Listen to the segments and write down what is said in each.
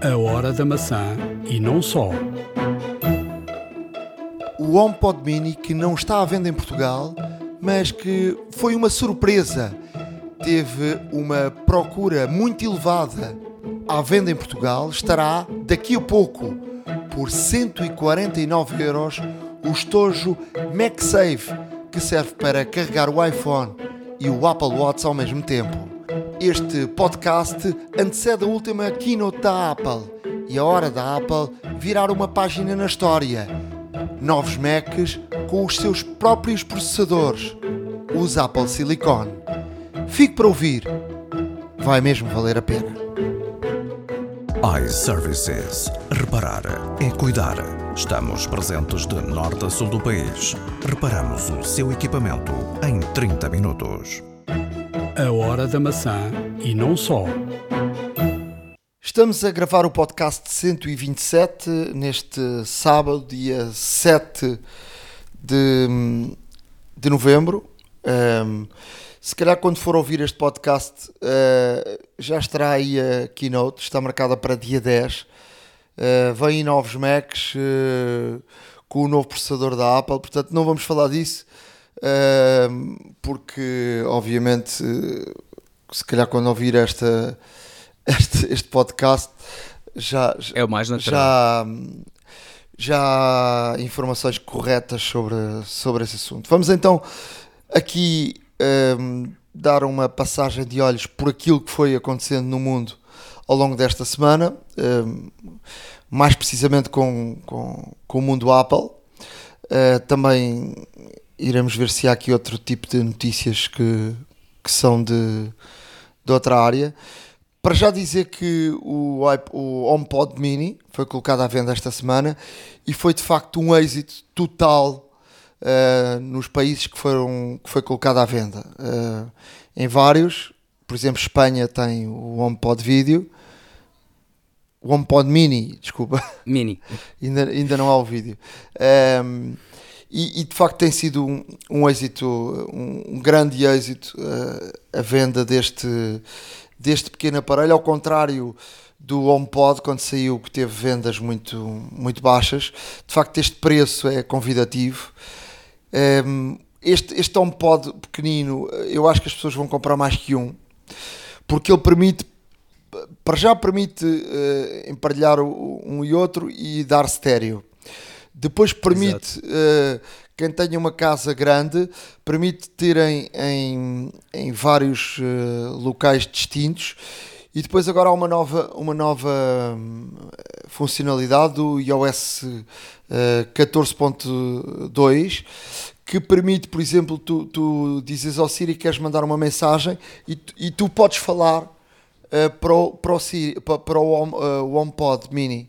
A hora da maçã e não só. O HomePod Mini que não está à venda em Portugal, mas que foi uma surpresa. Teve uma procura muito elevada à venda em Portugal. Estará daqui a pouco por 149 euros o estojo MagSafe que serve para carregar o iPhone e o Apple Watch ao mesmo tempo. Este podcast antecede a última keynote da Apple e a hora da Apple virar uma página na história. Novos Macs com os seus próprios processadores, os Apple Silicon. Fique para ouvir, vai mesmo valer a pena. iServices. Reparar é cuidar. Estamos presentes de norte a sul do país. Reparamos o seu equipamento em 30 minutos. A hora da maçã e não só. Estamos a gravar o podcast 127 neste sábado, dia 7 de, de novembro. Um, se calhar quando for ouvir este podcast uh, já estará aí a keynote, está marcada para dia 10. Uh, vêm novos Macs uh, com o novo processador da Apple, portanto não vamos falar disso porque obviamente se calhar quando ouvir esta, este, este podcast já, É o mais natural. já, já há informações corretas sobre, sobre esse assunto. Vamos então aqui hum, dar uma passagem de olhos por aquilo que foi acontecendo no mundo ao longo desta semana, hum, mais precisamente com, com, com o mundo Apple. Uh, também iremos ver se há aqui outro tipo de notícias que, que são de, de outra área. Para já dizer que o, o HomePod Mini foi colocado à venda esta semana e foi de facto um êxito total uh, nos países que, foram, que foi colocado à venda. Uh, em vários, por exemplo, Espanha tem o HomePod Video, o HomePod Mini, desculpa, Mini. ainda, ainda não há o vídeo. Ehm, e, e, de facto tem sido um, um êxito, um, um grande êxito eh, a venda deste, deste pequeno aparelho, ao contrário do HomePod quando saiu que teve vendas muito, muito baixas. De facto este preço é convidativo. Ehm, este, este HomePod pequenino, eu acho que as pessoas vão comprar mais que um, porque ele permite para já permite eh, emparelhar um e outro e dar estéreo. Depois permite, eh, quem tenha uma casa grande, permite ter em, em, em vários eh, locais distintos. E depois agora há uma nova, uma nova hum, funcionalidade do iOS eh, 14.2 que permite, por exemplo, tu, tu dizes ao Siri que queres mandar uma mensagem e, tu- e tu podes falar uh, para, o, para, o Siri, para, para o, Home, uh, o HomePod Mini.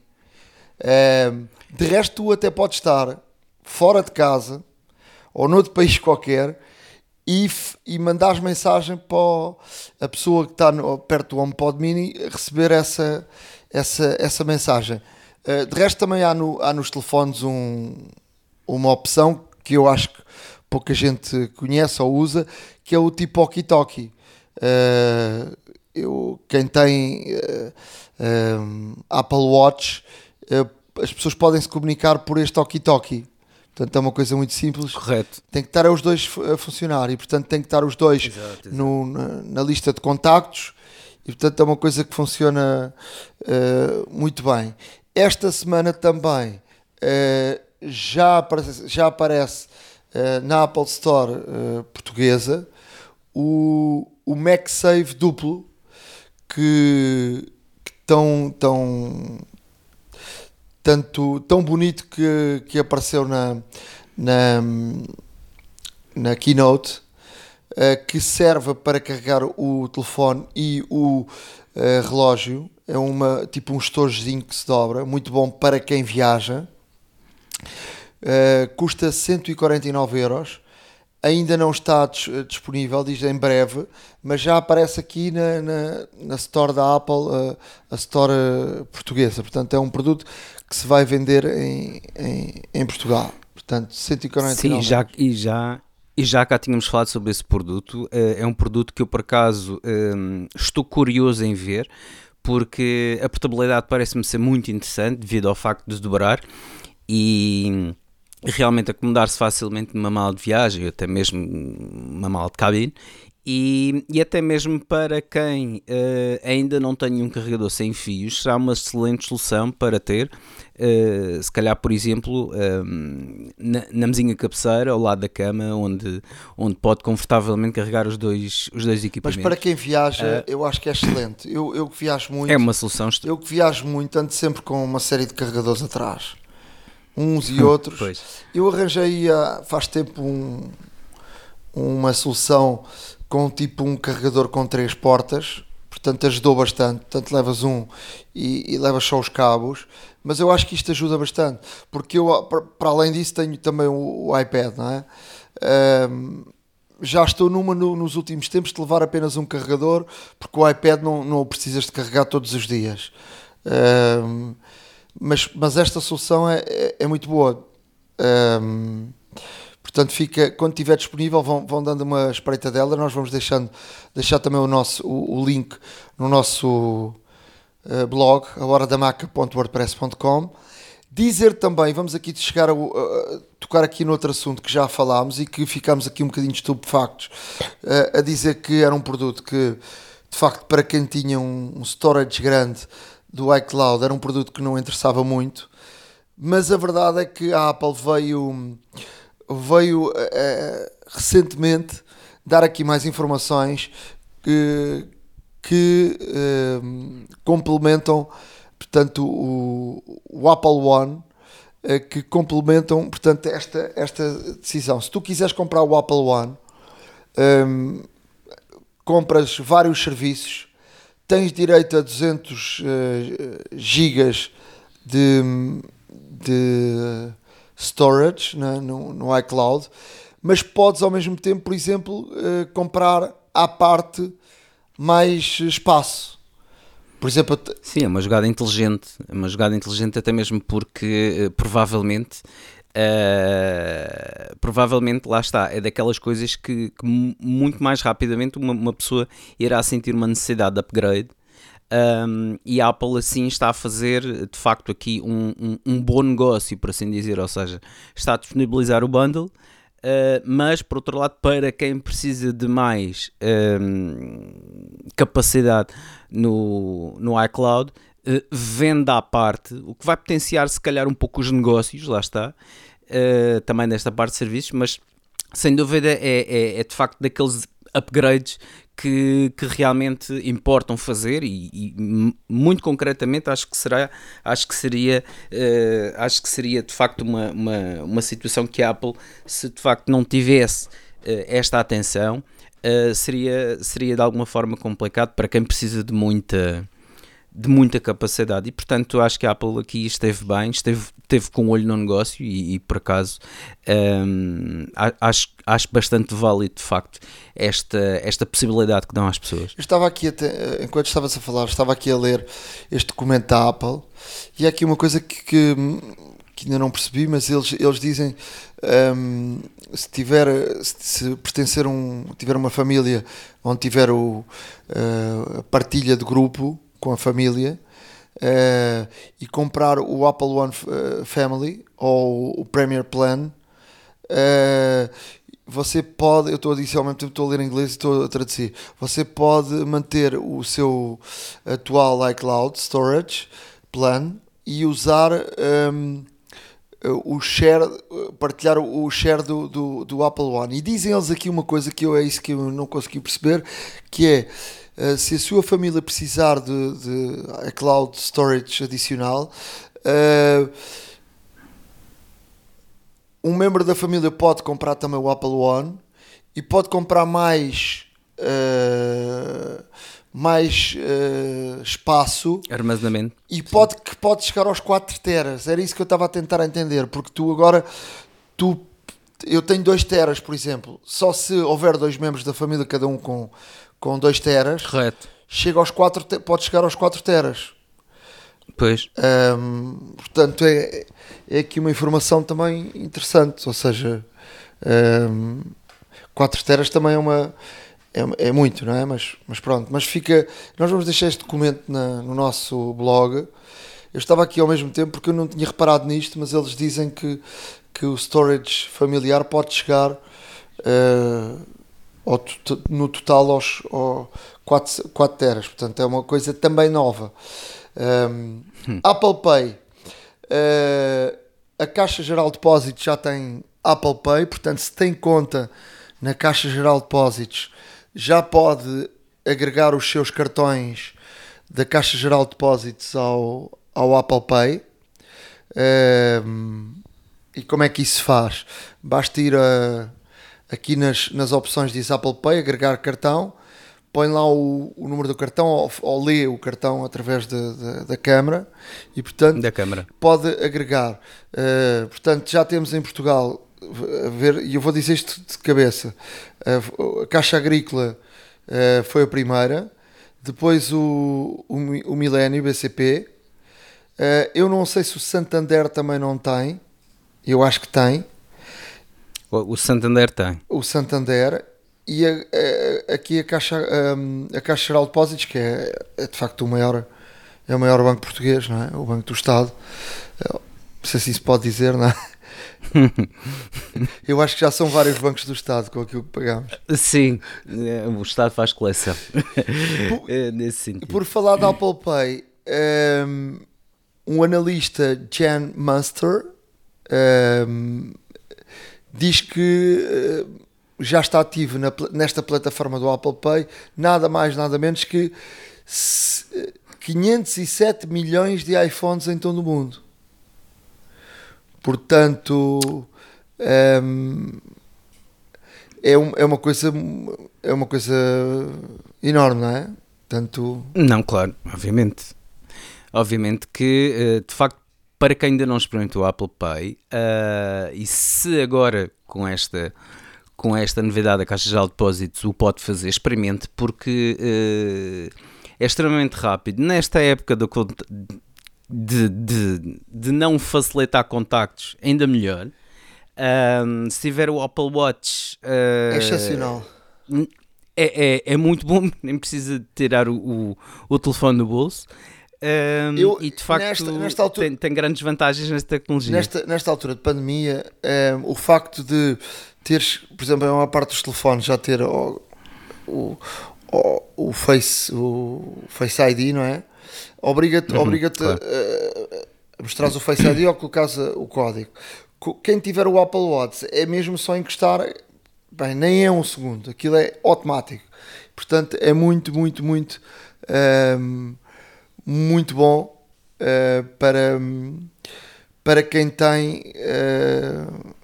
Um, de resto, tu até podes estar fora de casa ou noutro país qualquer e, e mandares mensagem para a pessoa que está no- perto do HomePod Mini receber essa, essa, essa mensagem. Uh, de resto, também há, no, há nos telefones um, uma opção que eu acho que pouca gente conhece ou usa, que é o tipo walkie-talkie. Uh, eu, quem tem uh, um, Apple Watch, uh, as pessoas podem se comunicar por este walkie-talkie. Portanto, é uma coisa muito simples. Correto. Tem que estar os dois a funcionar e, portanto, tem que estar os dois Exato, exato. no- na, na lista de contactos e, portanto, é uma coisa que funciona eh, muito bem. Esta semana também eh, já aparece, já aparece eh, na Apple Store portuguesa o, o MagSafe duplo que, que tão, tão, tanto, tão bonito que, que apareceu na, na, na keynote eh, que serve para carregar o telefone e o eh, relógio. É uma, tipo um estojozinho que se dobra, muito bom para quem viaja. Eh, custa 149 euros. Ainda não está dis- disponível, diz em breve, mas já aparece aqui na, na, na Store da Apple, eh, a Store portuguesa. Portanto, é um produto que se vai vender em, em, em Portugal. Portanto, 149 Sim, já, e, já, e já cá tínhamos falado sobre esse produto. eh, É um produto que eu, por acaso, eh, estou curioso em ver, porque a portabilidade parece-me ser muito interessante devido ao facto de dobrar e realmente acomodar-se facilmente numa mala de viagem, ou até mesmo uma mala de cabine. E, e até mesmo para quem uh, ainda não tem um carregador sem fios, será uma excelente solução para ter. Uh, se calhar, por exemplo, um, ehm, na, na mesinha cabeceira, ao lado da cama, onde, onde pode confortavelmente carregar os dois, os dois equipamentos. Mas para quem viaja, uh, eu acho que é excelente. Eu, eu que viajo muito. É uma solução. Eu que viajo muito, ando sempre com uma série de carregadores atrás uns e outros. Pois. Eu arranjei há, faz tempo um, uma solução com tipo um carregador com três portas, portanto ajudou bastante. Portanto, levas um e, e levas só os cabos, mas eu acho que isto ajuda bastante, porque eu, para além disso, tenho também o, o iPad, não é? Um, já estou numa no, nos últimos tempos de levar apenas um carregador, porque o iPad não, não o precisas de carregar todos os dias. Um, mas, mas esta solução é, é, é muito boa. Um, portanto, fica, quando estiver disponível, vão, vão dando uma espreita dela. Nós vamos deixando, deixar também o, nosso, o, o link no nosso uh, blog, a horadamaca.wordpress.com. Dizer também, vamos aqui chegar a, a, tocar aqui no outro assunto que já falámos e que ficámos aqui um bocadinho estupefactos uh, a dizer que era um produto que, de facto, para quem tinha um, um storage grande do iCloud era um produto que não interessava muito, mas a verdade é que a Apple veio, veio é, recentemente dar aqui mais informações que, que é, complementam portanto o, o Apple One que complementam portanto esta, esta decisão. Se tu quiseres comprar o Apple One, compras vários serviços tens direito a 200 uh, gigas de, de storage né, no, no iCloud, mas podes ao mesmo tempo, por exemplo, uh, comprar à parte mais espaço. Por exemplo, sim, é uma jogada inteligente, é uma jogada inteligente até mesmo porque uh, provavelmente Uh, provavelmente lá está, é daquelas coisas que, que muito mais rapidamente uma, uma, pessoa irá sentir uma necessidade de upgrade. Um, e a Apple assim está a fazer de facto aqui um, um, um, bom negócio, por assim dizer, ou seja, está a disponibilizar o bundle, uh, mas por outro lado, para quem precisa de mais capacidade no, no iCloud, uh, venda à parte, o que vai potenciar se calhar um pouco os negócios, lá está, uh, também nesta parte de serviços, mas sem dúvida é, é, é, de facto daqueles upgrades que, que realmente importam fazer e, e, muito concretamente acho que será acho que seria uh, acho que seria de facto uma, uma, uma situação que a Apple se de facto não tivesse uh, esta atenção uh, seria seria de alguma forma complicado para quem precisa de muita de muita capacidade e portanto acho que a Apple aqui esteve bem, esteve, esteve com o um olho no negócio e, e por acaso um, acho, acho bastante válido de facto esta, esta possibilidade que dão às pessoas. Eu estava aqui, enquanto estavas a falar, estava aqui a ler este documento da Apple e há aqui uma coisa que, que, que ainda não percebi, mas eles, eles dizem um, se tiver se, se pertencer um tiver uma família onde tiver o, uh, a partilha de grupo com a família uh, e comprar o Apple One uh, Family ou o Premier Plan, uh, você pode, eu estou a dizer ao mesmo tempo estou a ler em inglês e estou a traduzir, você pode manter o seu atual iCloud Storage Plan e usar um, ehm, o share, partilhar o share do, do, do, Apple One. E dizem eles aqui uma coisa que eu é isso que eu não consegui perceber, que é eh, se a sua família precisar de, de cloud storage adicional, uh, um membro da família pode comprar também o Apple One e pode comprar mais uh, mais uh, espaço armazenamento. e pode que pode chegar aos 4 teras. Era isso que eu estava a tentar entender porque tu agora tu eu tenho 2 teras por exemplo. Só se houver dois membros da família cada um com com 2 teras, Correto. chega aos 4, pode chegar aos 4 teras. Pois. Um, portanto, é, é aqui uma informação também interessante, ou seja, um, 4 teras também é uma é, é muito, não é? Mas, mas pronto, mas fica. Nós vamos deixar este documento na, no nosso blog. Eu estava aqui ao mesmo tempo porque eu não tinha reparado nisto, mas eles dizem que, que o storage familiar pode chegar uh, ao, no total aos, aos 4, 4 teras, portanto é uma coisa também nova. Um, hum. Apple Pay, uh, a Caixa Geral de Depósitos já tem Apple Pay, portanto, se tem conta na Caixa Geral de Depósitos, já pode agregar os seus cartões da Caixa Geral de Depósitos ao, ao Apple Pay. Um, e como é que isso se faz? Basta ir a, aqui nas, nas opções diz Apple Pay, agregar cartão, põe lá o, o número do cartão ou, ou, lê o cartão através de, de, da câmara e portanto da câmara. pode agregar. Uh, portanto, já temos em Portugal, ver, e eu vou dizer isto de cabeça, uh, a Caixa Agrícola uh, foi a primeira, depois o, o, o Milênio, BCP, Uh, eu não sei se o Santander também não tem. Eu acho que tem. O, Santander tem. O Santander e a, a, aqui a Caixa, a, a Caixa Geral de Depósitos, que é, é, de facto o maior, é o maior banco português, não é? O Banco do Estado. Não sei se isso pode dizer, não é? Eu acho que já são vários bancos do Estado com aquilo que pagamos. Sim, eh, o Estado faz coleção. Por, Nesse sentido. Por falar da Apple Pay, um, um analista, Jan Munster, um, diz que uh, já está ativo na, nesta plataforma do Apple Pay nada mais, nada menos que 507 milhões de iPhones em todo o mundo. Portanto, um, é, um, é, uma coisa é uma coisa enorme, não é? Tanto... Não, claro, obviamente. Obviamente que, eh, de facto, para quem ainda não experimentou o Apple Pay, uh, e se agora com esta, com esta novidade da Caixa Geral de Depósitos o pode fazer, experimente, porque uh, é extremamente rápido. Nesta época do, de, de, de não facilitar contactos, ainda melhor. Um, se tiver o Apple Watch. Uh, é excepcional. É, é, é, muito bom, nem precisa tirar o, o, o telefone do bolso. Um, eu, e de facto nesta, nesta altura, tem, tem, grandes vantagens nesta tecnologia. Nesta, nesta altura de pandemia, um, o facto de teres, por exemplo, uma parte dos telefones já ter o, o, o, o Face, o Face ID, não é? Obriga-te uhum, obriga claro. a, a mostrar o Face ID ou colocares o código. Quem tiver o Apple Watch é mesmo só encostar, bem, nem é um segundo, aquilo é automático. Portanto, é muito, muito, muito. Um, muito bom uh, para, para quem tem uh,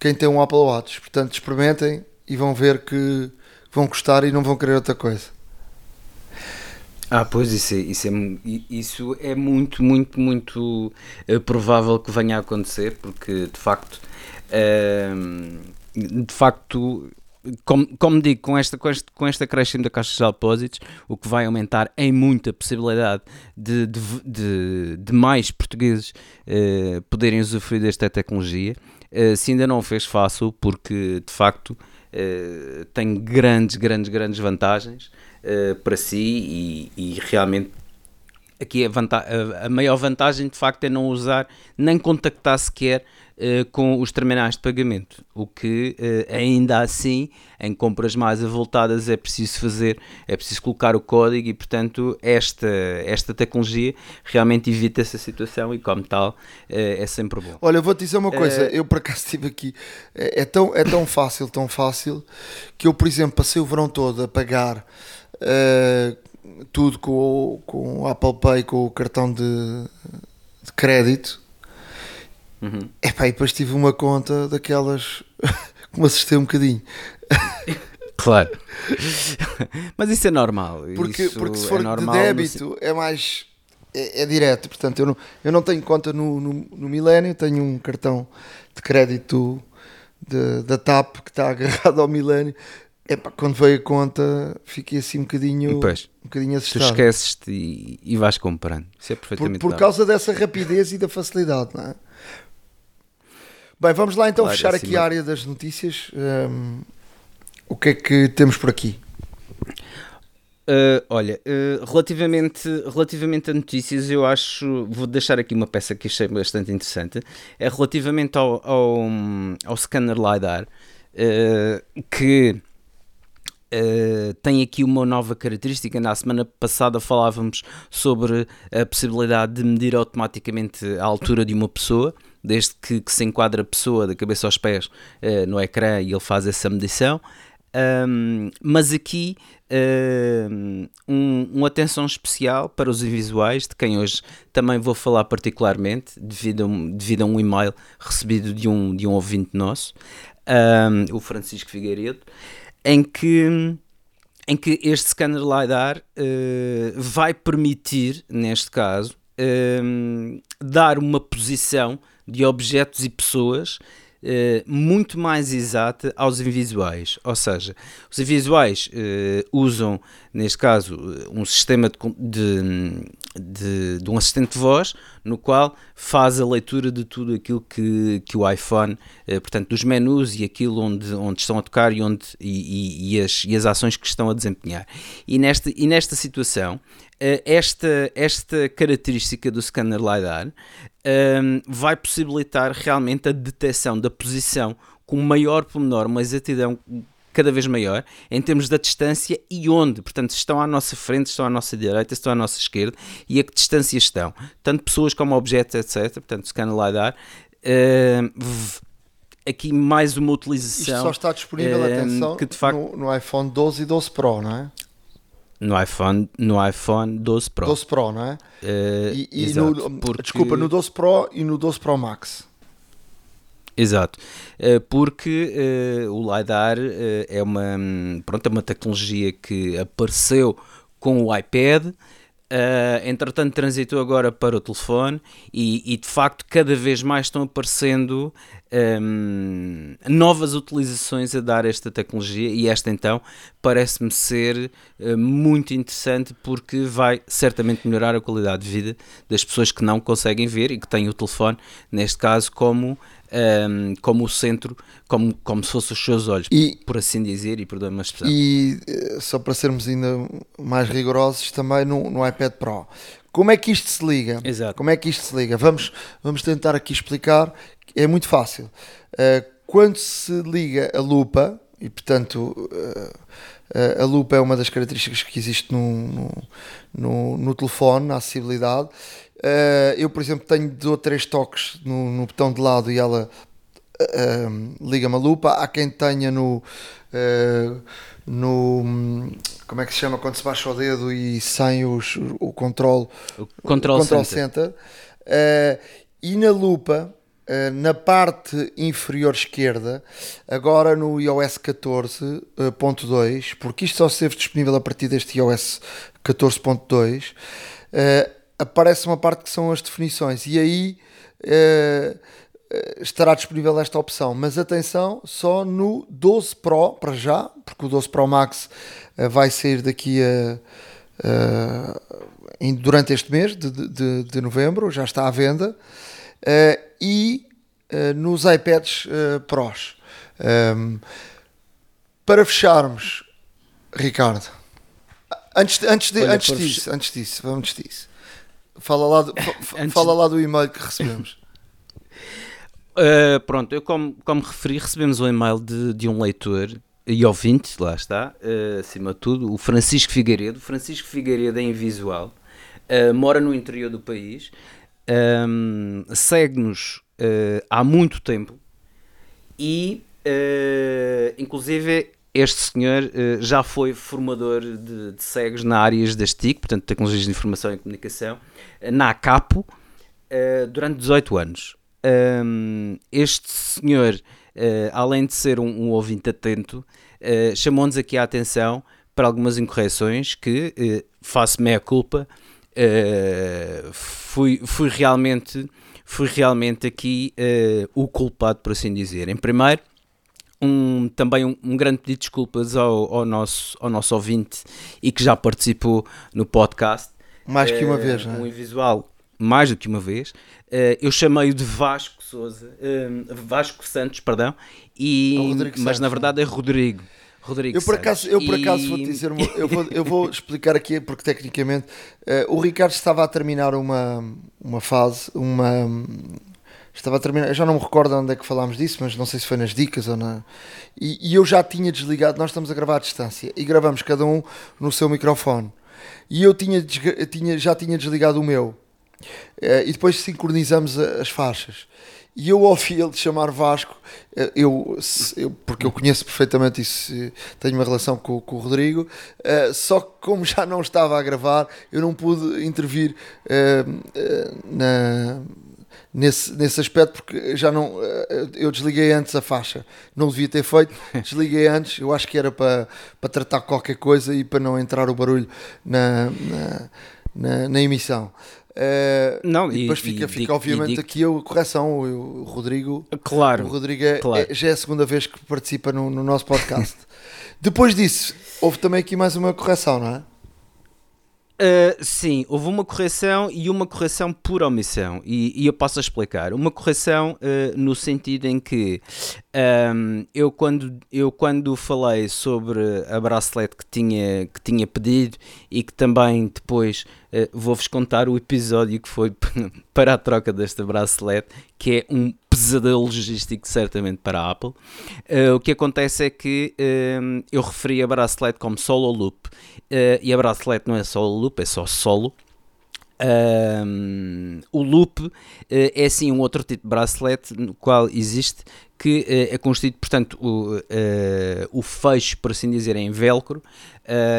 quem tem um Apple Watch. Portanto, experimentem e vão ver que vão gostar e não vão querer outra coisa. Ah, pois isso é, isso é, isso é muito, muito, muito uh, provável que venha a acontecer, porque de facto, uh, de facto, como, como digo, com esta, com, este, com da Caixa de Depósitos, o que vai aumentar em muito a possibilidade de, de, de, de mais portugueses uh, poderem usufruir desta tecnologia. Uh, se ainda não o fez, fácil, porque de facto uh, tem grandes, grandes, grandes vantagens para si e, e realmente aqui a, a, maior vantagem de facto é não usar nem contactar sequer uh, com os terminais de pagamento, o que uh, ainda assim em compras mais avultadas é preciso fazer, é preciso colocar o código e portanto esta, esta tecnologia realmente evita essa situação e como tal uh, é sempre bom. Olha, vou-te dizer uma coisa, eu por acaso estive aqui, é, é, tão, é tão fácil, tão fácil, que eu por exemplo passei o verão todo a pagar tudo com o, com o Apple Pay, com o cartão de, de crédito. Uhum. Epá, e depois tive uma conta daquelas que me assustei um bocadinho. Claro. Mas isso é normal. Porque, isso porque se for é de débito é mais. É, é, direto. Portanto, eu não, eu não tenho conta no, no, no Milênio, tenho um cartão de crédito de, da TAP que está agarrado ao Milênio. Epá, quando veio a conta, fiquei assim um bocadinho, pois, um bocadinho assustado. Tu esqueces-te e, e vais comprando. Isso é perfeitamente Por, por causa dessa rapidez e da facilidade, não é? Bem, vamos lá então claro, fechar aqui a área das notícias. Um, o que é que temos por aqui? Uh, olha, uh, relativamente, relativamente a notícias, eu acho. Vou deixar aqui uma peça que achei bastante interessante. É relativamente ao, ao, ao scanner LiDAR, uh, que tem aqui uma nova característica. Na semana passada falávamos sobre a possibilidade de medir automaticamente a altura de uma pessoa, desde que, que se enquadra a pessoa da cabeça aos pés no ecrã e ele faz essa medição. Um, mas aqui um, uma atenção especial para os invisuais, de quem hoje também vou falar particularmente, devido a um, devido a um e-mail recebido de um, de um ouvinte nosso, um, o Francisco Figueiredo, em que, em que este scanner LiDAR uh, vai permitir, neste caso, dar uma posição de objetos e pessoas eh, muito mais exata aos invisuais. Ou seja, os invisuais uh, usam, neste caso, um sistema de, de, de, de, um assistente de voz no qual faz a leitura de tudo aquilo que, que o iPhone, uh, portanto, dos menus e aquilo onde, onde estão a tocar e, onde, e, e, as, e as ações que estão a desempenhar. E nesta, e nesta situação, esta, esta característica do scanner LiDAR um, vai possibilitar realmente a detecção da posição com maior pormenor, uma exatidão cada vez maior em termos da distância e onde, portanto, estão à nossa frente, estão à nossa direita, estão à nossa esquerda e a que distância estão, tanto pessoas como objetos, etc. Portanto, scanner LiDAR. Uh, aqui mais uma utilização. Isto só está disponível, uh, atenção, que de facto, no, no iPhone 12 e 12 Pro, não é? No iPhone, no iPhone 12 Pro. 12 Pro, não é? Uh, e, e exato, no, porque... Desculpa, no 12 Pro e no 12 Pro Max. Exato, uh, porque uh, o LiDAR é uma, pronto, é uma tecnologia que apareceu com o iPad, Uh, entretanto, transitou agora para o telefone e, e, de facto cada vez mais estão aparecendo um, novas utilizações a dar esta tecnologia e esta então parece-me ser uh, muito interessante porque vai certamente melhorar a qualidade de vida das pessoas que não conseguem ver e que têm o telefone, neste caso, como um, como o centro, como, como se fossem os seus olhos, e, por assim dizer, e perdoe-me a expressão. E eh, só para sermos ainda mais rigorosos, também no, no iPad Pro. Como é que isto se liga? Exato. Como é que isto se liga? Vamos, vamos tentar aqui explicar. É muito fácil. Uh, quando se liga a lupa, e portanto uh, a lupa é uma das características que existe no, no, no, no telefone, na acessibilidade, Uh, eu, por exemplo, tenho dois ou três toques no, no botão de lado e ela uh, liga-me a lupa. Há quem tenha no, uh, no. Como é que se chama quando se baixa o dedo e sem os, o controle? O control, o control center. center. e na lupa. na parte inferior esquerda, agora no iOS 14.2, porque isto só esteve disponível a partir deste iOS 14.2, aparece uma parte que são as definições e aí uh, estará disponível esta opção. Mas atenção, só no 12 Pro para já, porque o 12 Pro Max uh, vai sair daqui a. Uh, durante este mês de, de, de, novembro, já está à venda, e nos iPads Pros. Um, para fecharmos, Ricardo, antes, antes, de, Olha, antes, disso, antes disso, vamos disso. Fala lá do, fala lá do e-mail que recebemos. Uh, pronto, eu como, como referi, recebemos um e-mail de, de um leitor e ouvinte, lá está, uh, acima de tudo, o Francisco Figueiredo. Francisco Figueiredo é invisual, uh, mora no interior do país, um, segue-nos há muito tempo e, inclusive, este senhor uh, já foi formador de, de, cegos na áreas das TIC, portanto, Tecnologias de Informação e Comunicação, uh, na ACAPO, uh, durante 18 anos. Um, este senhor, além de ser um, um ouvinte atento, chamou-nos aqui a atenção para algumas incorreções que, faço meia culpa, fui, fui, realmente, fui realmente aqui o culpado, por assim dizer. Em primeiro, um, também um, um, grande pedido de desculpas ao, ao, nosso, ao nosso ouvinte e que já participou no podcast. Mais que uma uh, vez, não é? Um visual mais do que uma vez. Uh, eu chamei-o de Vasco Souza, uh, Vasco Santos, perdão, e, mas Santos, na verdade é Rodrigo. Rodrigo Eu por acaso, Santos. eu por acaso E- vou dizer uma, eu, vou, eu vou explicar aqui porque tecnicamente eh, o Ricardo estava a terminar uma, uma fase, uma estava a terminar, já não me recordo onde é que falámos disso, mas não sei se foi nas dicas ou na e, e eu já tinha desligado, nós estamos a gravar à distância e gravamos cada um no seu microfone e eu tinha, tinha já tinha desligado o meu Eh, e depois sincronizamos as faixas. E eu ouvi ele chamar Vasco, eh, eu, eu- porque eu conheço perfeitamente isso, tenho uma relação com, com o Rodrigo, eh, só que como já não estava a gravar, eu não pude intervir na, nesse, nesse aspecto, porque já não, eh, eu desliguei antes a faixa, não devia ter feito, desliguei antes, eu acho que era para, para tratar qualquer coisa e para não entrar o barulho na, na, na, na emissão. Eh, Não, e e- depois e fica, digo- fica e obviamente aqui a correção. O, o Rodrigo, Claro. o Rodrigo é- claro. é- já é a segunda vez que participa no, no nosso podcast. Depois disso, houve também aqui mais uma correção, não é? Uh, sim, houve uma correção e uma correção por omissão, e, e eu posso explicar. Uma correção uh, no sentido em que um, eu, quando, eu, quando falei sobre a bracelete que tinha, que tinha pedido e que também depois uh, vou-vos contar o episódio que foi para a troca desta bracelete, que é um pesadelo logístico, certamente, para a Apple. Uh, o que acontece é que um, eu referi a bracelete como solo loop uh, e a bracelete não é solo loop, é só solo. Um, o loop uh, é sim um outro tipo de bracelete no qual existe que uh, é constituído, portanto, o, uh, o fecho, por assim dizer, é em velcro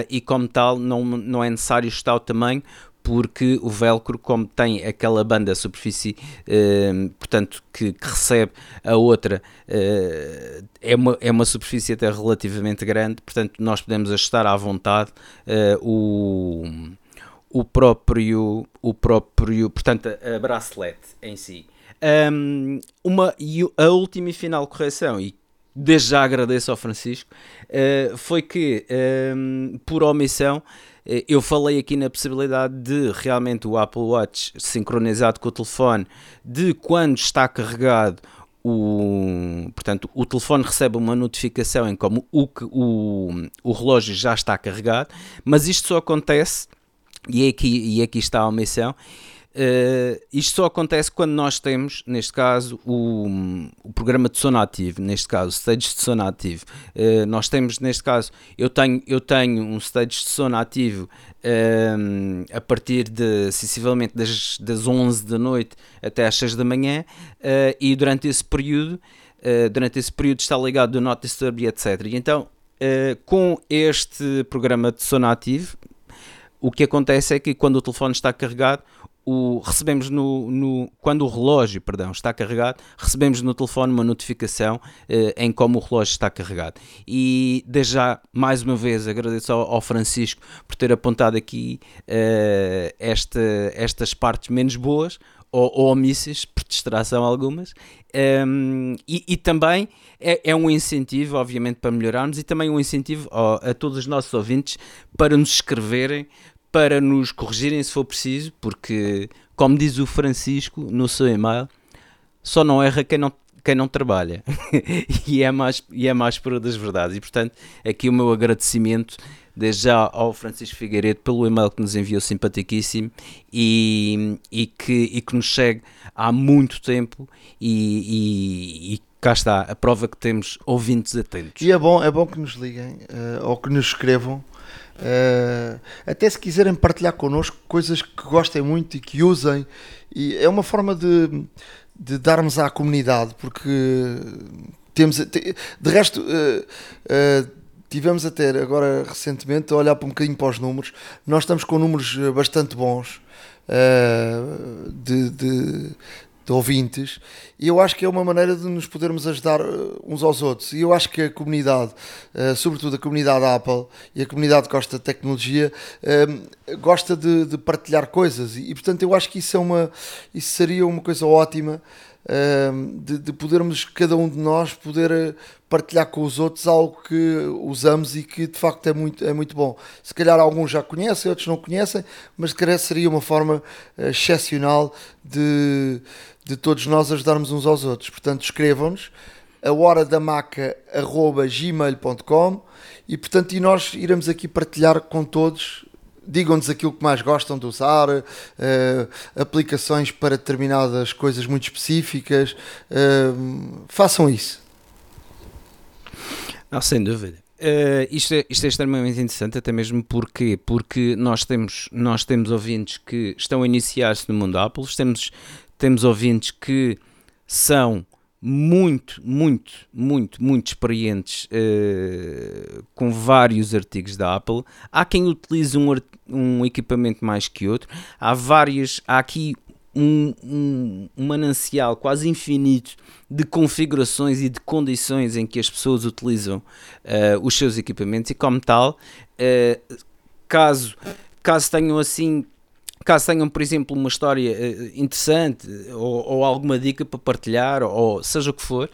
e como tal não, não é necessário estar o tamanho porque o velcro, como tem aquela banda superfície, eh, portanto, que, que, recebe a outra, é, uma, é uma superfície até relativamente grande, portanto, nós podemos ajustar à vontade o, o próprio, o próprio, portanto, a, bracelete em si. Um, uma, e a última e final correção, e desde já agradeço ao Francisco, uh, foi que, um, por omissão, eu falei aqui na possibilidade de realmente o Apple Watch sincronizado com o telefone, de quando está carregado, o, portanto, o telefone recebe uma notificação em como o, o, o relógio já está carregado, mas isto só acontece, e aqui, e aqui está a omissão, Uh, isto só acontece quando nós temos, neste caso, o, o programa de sono ativo, neste caso, stages de sono ativo. Uh, nós temos, neste caso, eu tenho, eu tenho um stage de sono ativo uh, a partir de, sensivelmente, das, das 11 da noite até às 6 da manhã, e durante esse período, durante esse período está ligado do Not Disturb e etc. E então, com este programa de sono ativo, o que acontece é que quando o telefone está carregado, o, recebemos no, no, quando o relógio perdão, está carregado, recebemos no telefone uma notificação eh, em como o relógio está carregado. E desde já, mais uma vez, agradeço ao, ao Francisco por ter apontado aqui eh, esta, estas partes menos boas ou, ou omissas, por distração algumas, um, e, e, também é, é, um incentivo, obviamente, para melhorarmos e também um incentivo a todos os nossos ouvintes para nos escreverem para nos corrigirem se for preciso, porque, como diz o Francisco no seu e-mail, só não erra quem não, quem não trabalha. e, é mais, e é mais pura das verdades. E, portanto, aqui o meu agradecimento, desde já ao Francisco Figueiredo, pelo e-mail que nos enviou simpaticíssimo e, e, que, e que nos segue há muito tempo e, e, e cá está, a prova que temos ouvintes atentos. E é bom, é bom que nos liguem uh, ou que nos escrevam. Uh, até se quiserem partilhar connosco coisas que gostem muito e que usem, e é uma forma de, de darmos à comunidade, porque temos de resto uh, uh, tivemos até agora recentemente a olhar para um bocadinho para os números, nós estamos com números bastante bons de, de de ouvintes, e eu acho que é uma maneira de nos podermos ajudar uns aos outros. E eu acho que a comunidade, uh, sobretudo a comunidade Apple e a comunidade que gosta de tecnologia, uh, gosta de, de, partilhar coisas, e, portanto eu acho que isso, é uma, isso seria uma coisa ótima. Uh, de, de, podermos, cada um de nós, poder partilhar com os outros algo que usamos e que de facto é muito, é muito bom. Se calhar alguns já conhecem, outros não conhecem, mas se calhar seria uma forma excepcional de, de todos nós ajudarmos uns aos outros. Portanto, escrevam-nos. a hora da maca gmail.com e portanto e nós iremos aqui partilhar com todos digam-nos aquilo que mais gostam de usar, uh, aplicações para determinadas coisas muito específicas, uh, façam isso. Não, sem dúvida. Uh, isto, é, isto é extremamente interessante, até mesmo porque, porque nós, temos, nós temos ouvintes que estão a iniciar-se no mundo Apple, temos, temos ouvintes que são muito, muito, muito, muito experientes uh, com vários artigos da Apple. Há quem utilize um, um equipamento mais que outro. Há várias, há aqui um, um, um, manancial quase infinito de configurações e de condições em que as pessoas utilizam uh, os seus equipamentos e como tal, uh, caso, caso tenham assim Caso tenham, por exemplo, uma história uh, interessante ou, ou, alguma dica para partilhar, ou seja o que for,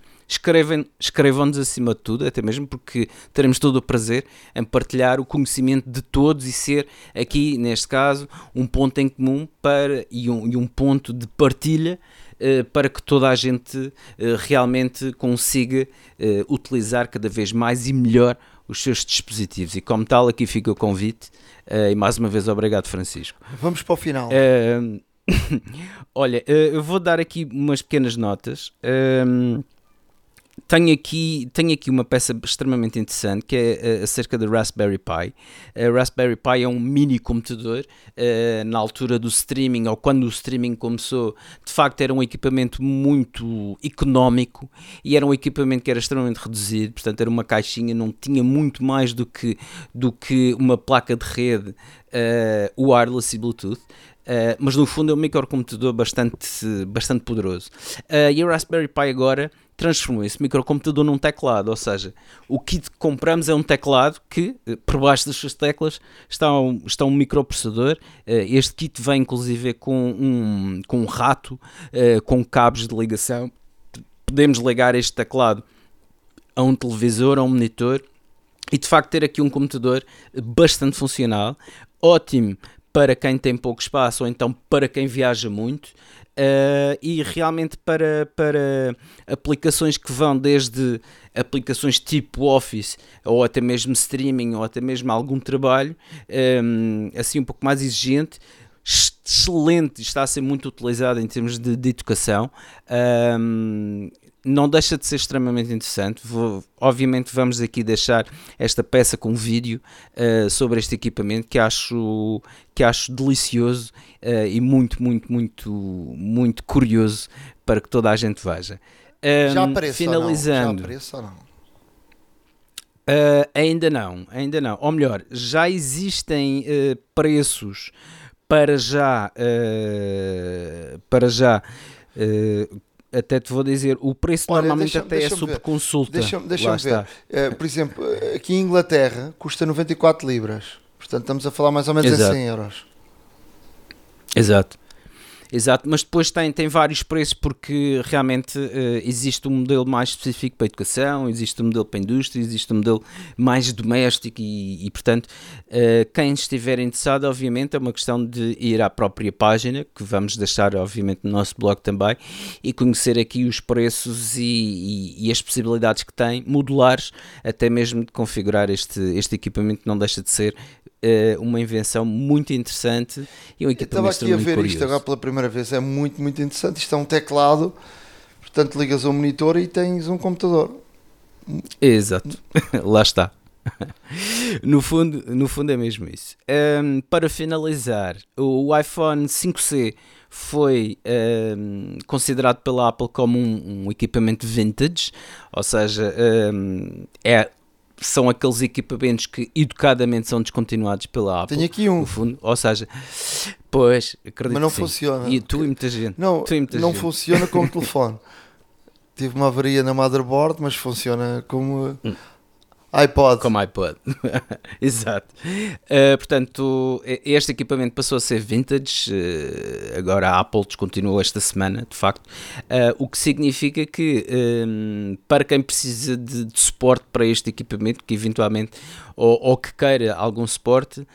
escrevam-nos acima de tudo, até mesmo porque teremos todo o prazer em partilhar o conhecimento de todos e ser aqui, neste caso, um ponto em comum para, e, um, e um ponto de partilha uh, para que toda a gente uh, realmente consiga utilizar cada vez mais e melhor os seus dispositivos. E como tal, aqui fica o convite. Uh, e mais uma vez, obrigado, Francisco. Vamos para o final. Uh, olha, uh, eu vou dar aqui umas pequenas notas. Tenho aqui, tenho aqui uma peça extremamente interessante que é uh, acerca da Raspberry Pi. A Raspberry Pi é um mini computador. Uh, na altura do streaming, ou quando o streaming começou, de facto era um equipamento muito económico e era um equipamento que era extremamente reduzido. Portanto, era uma caixinha, não tinha muito mais do que, do que uma placa de rede uh, wireless e Bluetooth. Uh, mas no fundo é um microcomputador bastante, bastante poderoso. Uh, e a Raspberry Pi agora transformou esse microcomputador num teclado, ou seja, o kit que compramos é um teclado que, eh, por baixo das suas teclas, está um, está um microprocessador. Este kit vem inclusive com um, com um rato, com cabos de ligação. Podemos ligar este teclado a um televisor, a um monitor e de facto ter aqui um computador bastante funcional, ótimo para quem tem pouco espaço ou então para quem viaja muito. Uh, e realmente para, para aplicações que vão desde aplicações tipo Office ou até mesmo streaming ou até mesmo algum trabalho um, assim um pouco mais exigente excelente, está a ser muito utilizado em termos de, de educação um, não deixa de ser extremamente interessante. Vou, obviamente, vamos aqui deixar esta peça com vídeo uh, sobre este equipamento que acho, que acho delicioso uh, e muito, muito, muito, muito curioso para que toda a gente veja. Um, Já aparece finalizando. Não? Já não? Uh, ainda não, ainda não. Ou melhor, já existem preços para já, para já até te vou dizer, o preço Olha, normalmente até é consulta. Deixa-me deixa ver. Uh, por exemplo, aqui em Inglaterra custa 94 libras. Portanto, estamos a falar mais ou menos Exato. em 100 euros. Exato. Exato, mas depois tem, tem vários preços porque realmente uh, existe um modelo mais específico para a educação, existe um modelo para a indústria, existe um modelo mais doméstico e, e portanto, uh, quem estiver interessado, obviamente, é uma questão de ir à própria página, que vamos deixar, obviamente, no nosso blog também, e conhecer aqui os preços e, e, e as possibilidades que tem, modulares, até mesmo de configurar este, este equipamento, não deixa de ser uh, uma invenção muito interessante e um equipamento Estava aqui a ver curioso. isto agora pela primeira vez, é muito, muito interessante. Isto é um teclado, portanto ligas ao monitor e tens um computador. Exato, lá está. no, fundo, no fundo é mesmo isso. Um, para finalizar, o iPhone 5C foi um, considerado pela Apple como um, um, equipamento vintage, ou seja, um, é são aqueles equipamentos que educadamente são descontinuados pela Apple. Tenho aqui um. No fundo, ou seja, pois, acredito Mas não funciona. E tu e muita gente. Não, muita não gente. funciona como telefone. Tive uma avaria na motherboard, mas funciona como hum iPod. Como iPod. Exato. Uh, portanto, este equipamento passou a ser vintage. Uh, agora a Apple descontinuou esta semana, de facto. Uh, o que significa que, um, para quem precisa de, de, suporte para este equipamento, que eventualmente, ou, ou que queira algum suporte,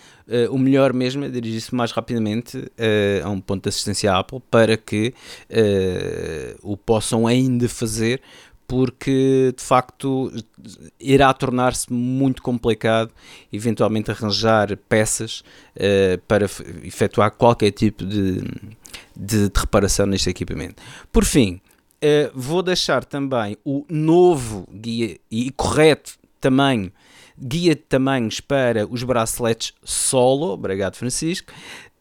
o melhor mesmo é dirigir-se mais rapidamente a um ponto de assistência Apple para que o possam ainda fazer porque de facto irá tornar-se muito complicado eventualmente arranjar peças uh, para efetuar qualquer tipo de, de, de, reparação neste equipamento. Por fim, uh, vou deixar também o novo guia e correto tamanho guia de tamanhos para os braceletes solo, obrigado Francisco,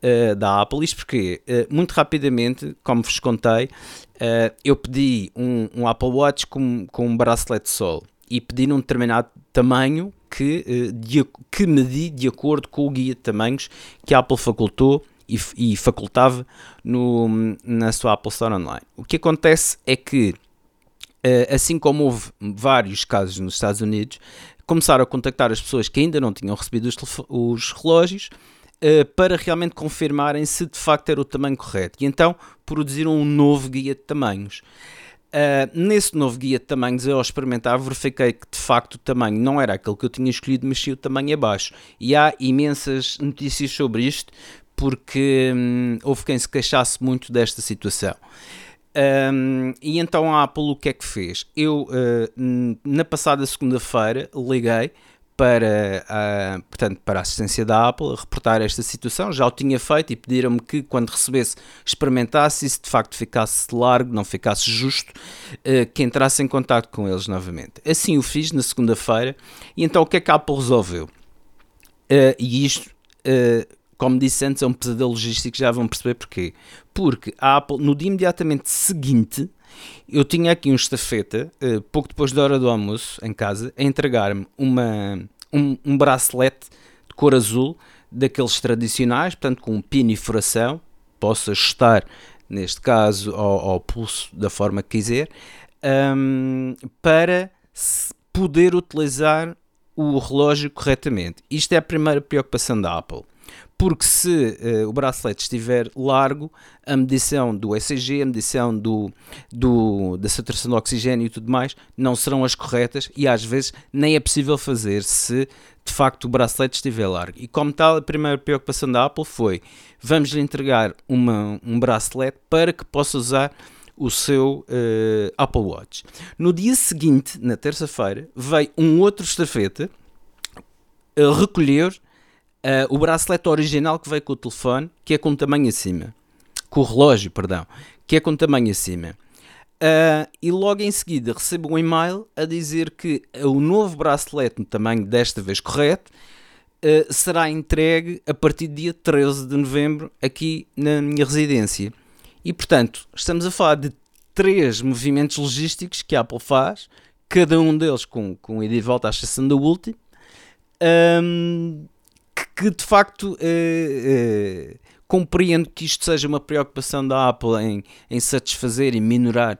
uh, da Apple. Isto porque, muito rapidamente, como vos contei, uh, eu pedi um, um, Apple Watch com, com um bracelete solo e pedi num determinado tamanho que, de, que medi de acordo com o guia de tamanhos que a Apple facultou e, e facultava no, na sua Apple Store Online. O que acontece é que, assim como houve vários casos nos Estados Unidos, começaram a contactar as pessoas que ainda não tinham recebido os, os relógios uh, para realmente confirmarem se de facto era o tamanho correto. E então produziram um novo guia de tamanhos. Uh, nesse novo guia de tamanhos, eu ao experimentar verifiquei que de facto o tamanho não era aquele que eu tinha escolhido, sim o tamanho abaixo. E há imensas notícias sobre isto, porque hum, houve quem se queixasse muito desta situação. Um, e então a Apple o que é que fez? Eu, uh, na passada segunda-feira, liguei para a, portanto, para a assistência da Apple reportar esta situação. Já o tinha feito e pediram-me que, quando recebesse, experimentasse e se de facto ficasse largo, não ficasse justo, uh, que entrasse em contato com eles novamente. Assim o fiz na segunda-feira. E então o que é que a Apple resolveu? Uh, e isto uh, como disse antes, é um pesadelo logístico, já vão perceber porquê. Porque a Apple, no dia imediatamente seguinte, eu tinha aqui um estafeta, uh, pouco depois da hora do almoço, em casa, a entregar-me um, um bracelete de cor azul, daqueles tradicionais, portanto com um pino e furação, posso ajustar, neste caso, ao, ao pulso da forma que quiser, um, para poder utilizar o relógio corretamente. Isto é a primeira preocupação da Apple porque se uh, o bracelete estiver largo, a medição do ECG, a medição do, do, da saturação de oxigênio e tudo mais não serão as corretas e às vezes nem é possível fazer se de facto o bracelete estiver largo. E como tal, a primeira preocupação da Apple foi: vamos lhe entregar uma, um bracelete para que possa usar o seu uh, Apple Watch. No dia seguinte, na terça-feira, veio um outro estafeta recolher uh, o bracelete original que veio com o telefone, que é com tamanho acima. Com o relógio, perdão, que é com tamanho acima. Uh, e logo em seguida recebo um e-mail a dizer que o novo bracelete, no tamanho desta vez correto, uh, será entregue a partir do dia 13 de novembro aqui na minha residência. E portanto, estamos a falar de três movimentos logísticos que a Apple faz, cada um deles com, com ida e volta à exceção da última. Um, que de facto eh, eh, compreendo que isto seja uma preocupação da Apple em, em satisfazer e minorar,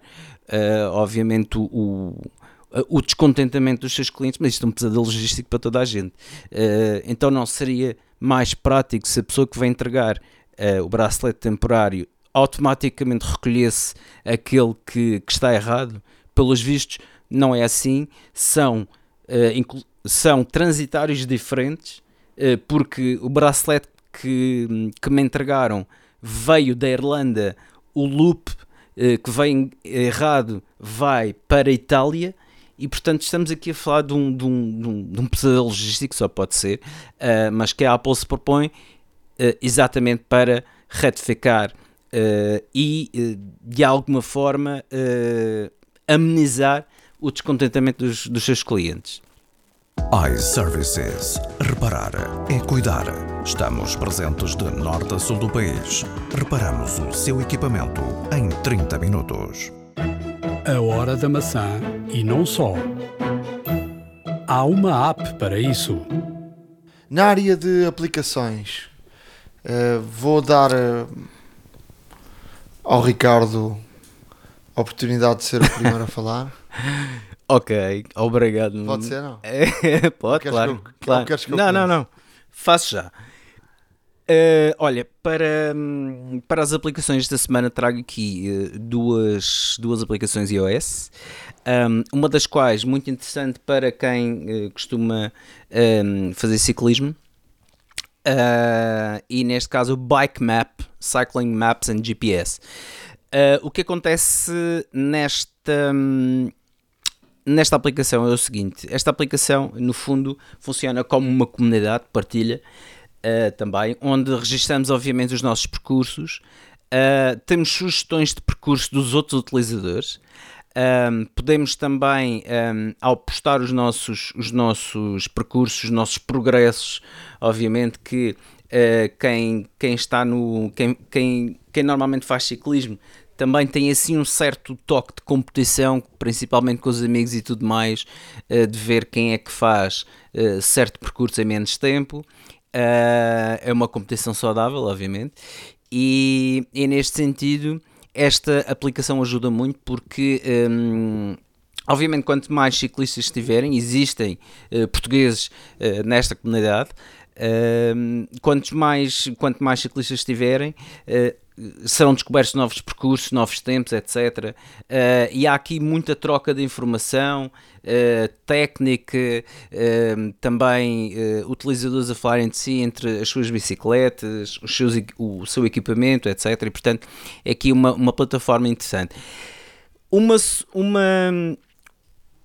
uh, obviamente, o, o descontentamento dos seus clientes, mas isto é um pesadelo logístico para toda a gente. Uh, então não seria mais prático se a pessoa que vai entregar uh, o bracelete temporário automaticamente recolhesse aquele que, que, está errado? Pelos vistos, não é assim. São, uh, são transitários diferentes eh, porque o bracelete que, que me entregaram veio da Irlanda, o loop eh, que vem errado vai para a Itália. E portanto estamos aqui a falar de um, de um, de um, de um pesadelo logístico, só pode ser, uh, mas que a Apple se propõe uh, exatamente para retificar uh, e de alguma forma amenizar o descontentamento dos, dos seus clientes iServices. Reparar é cuidar. Estamos presentes de norte a sul do país. Reparamos o seu equipamento em 30 minutos. A hora da maçã e não só. Há uma app para isso. Na área de aplicações, uh, vou dar uh, ao Ricardo a oportunidade de ser o primeiro a falar. Ok, obrigado. Pode ser, não? É, pode, claro. Eu, claro. não, não, não. Faço já. Uh, olha, para, para as aplicações desta semana trago aqui uh, duas, duas aplicações iOS. Um, uma das quais muito interessante para quem uh, costuma um, fazer ciclismo. e neste caso o Bike Map, Cycling Maps and GPS. o que acontece nesta. Um, nesta aplicação é o seguinte: esta aplicação, no fundo, funciona como uma comunidade de partilha uh, também, onde registramos, obviamente, os nossos percursos, uh, temos sugestões de percurso dos outros utilizadores. Um, podemos também, um, ao postar os nossos, os nossos percursos, os nossos progressos, obviamente que uh, quem, quem está no. Quem, quem, quem normalmente faz ciclismo também tem assim um certo toque de competição, principalmente com os amigos e tudo mais, uh, de ver quem é que faz uh, certo percurso em menos tempo. Uh, é uma competição saudável, obviamente, e, e, neste sentido, esta aplicação ajuda muito porque. Um, Obviamente, quanto mais ciclistas estiverem, existem portugueses nesta comunidade, Uh, mais, quanto mais ciclistas estiverem, uh, serão descobertos novos percursos, novos tempos, etc. Uh, e há aqui muita troca de informação, uh, técnica, uh, também utilizadores a falarem de si entre as suas bicicletas, os seus, o seu equipamento, etc. E portanto é aqui uma, uma plataforma interessante. Uma, uma,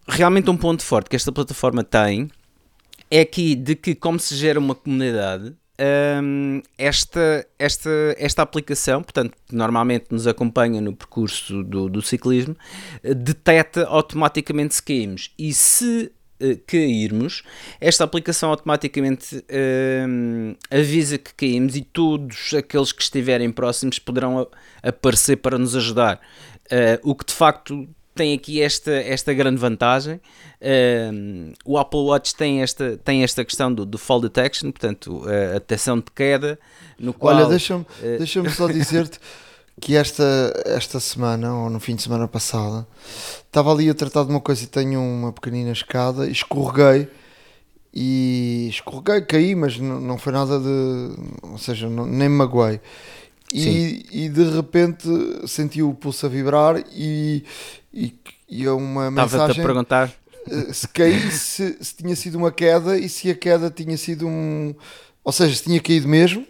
realmente um ponto forte que esta plataforma tem é aqui de que como se gera uma comunidade um, esta, esta, esta aplicação, portanto, normalmente nos acompanha no percurso do, do ciclismo, detecta automaticamente se caímos. E se uh, cairmos, esta aplicação automaticamente avisa que caímos e todos aqueles que estiverem próximos poderão aparecer para nos ajudar. Uh, o que de facto tem aqui esta, esta grande vantagem. O Apple Watch tem esta, tem esta questão do, do fall detection, portanto, a detecção de queda. No qual, Olha, deixa-me uh, deixa só dizer-te que esta, esta semana, ou no fim de semana passada, estava ali a tratar de uma coisa e tenho uma pequenina escada e escorreguei. E escorreguei, caí, mas não, não foi nada de. Ou seja, não, nem me magoei. E, e, de repente senti o pulso a vibrar e, e, e é uma mensagem. Estava-te a perguntar eh, se caí, se, se, tinha sido uma queda e se a queda tinha sido um. Ou seja, se tinha caído mesmo.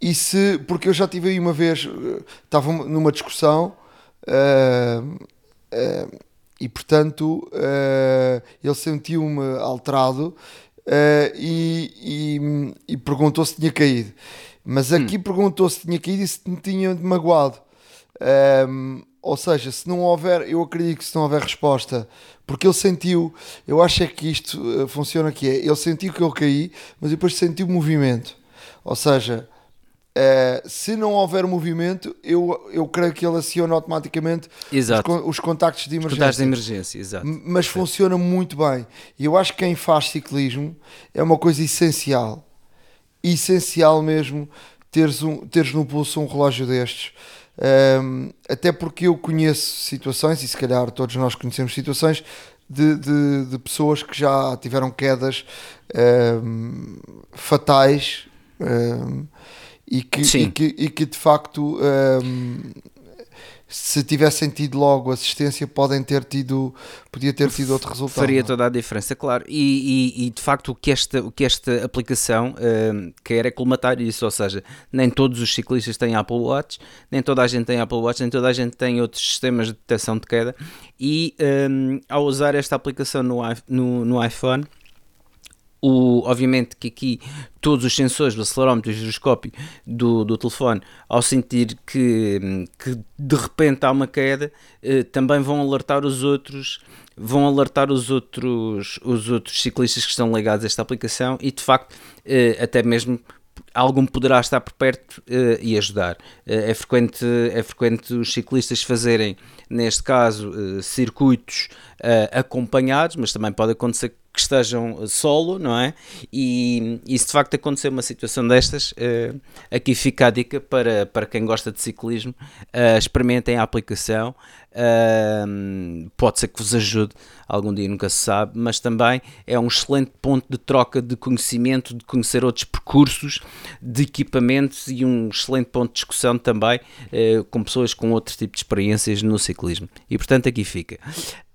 E se. Porque eu já tive aí uma vez. Eh, estava numa discussão. Uh, uh, e portanto uh, ele sentiu-me alterado e, e, e perguntou se tinha caído. Mas aqui hum. perguntou se tinha caído e se me tinha magoado. Um, ou seja, se não houver, eu acredito que se não houver resposta, porque ele sentiu, eu acho é que isto uh, funciona que é, ele sentiu que eu caí, mas depois sentiu movimento. Ou seja, uh, se não houver movimento, eu, eu creio que ele aciona automaticamente os, os, contactos de emergência. Contactos de emergência, exato. Mas funciona muito bem. E eu acho que quem faz ciclismo é uma coisa essencial. Essencial mesmo teres, um, teres no pulso um relógio destes um, até porque eu conheço situações, e se calhar todos nós conhecemos situações, de, de, de pessoas que já tiveram quedas um, fatais um, e, que, e, que, e, que, de facto se tivessem tido logo assistência, podem ter tido, podia ter tido outro resultado. Faria? É? toda a diferença, claro. E, e, e, de facto o que esta, o que esta aplicação uh, quer é colmatar isso, ou seja, nem todos os ciclistas têm Apple Watch, nem toda a gente tem Apple Watch, nem toda a gente tem outros sistemas de detecção de queda. E um, ao usar esta aplicação no, no, no iPhone, o, obviamente que aqui todos os sensores do acelerómetro e giroscópio do, do telefone, ao sentir que, que de repente há uma queda, eh, também vão alertar os outros vão alertar os outros, os outros ciclistas que estão ligados a esta aplicação e de facto eh, até mesmo algum poderá estar por perto uh, e ajudar. Uh, é, frequente, é frequente os ciclistas fazerem, neste caso, uh, circuitos acompanhados, mas também pode acontecer que estejam solo, não é? E, e se de facto acontecer uma situação destas, uh, aqui fica a dica para, para quem gosta de ciclismo, uh, experimentem a aplicação, uh, pode ser que vos ajude, algum dia nunca se sabe, mas também é um excelente ponto de troca de conhecimento, de conhecer outros percursos, de equipamentos e um excelente ponto de discussão também com pessoas com outro tipo de experiências no ciclismo. E portanto aqui fica.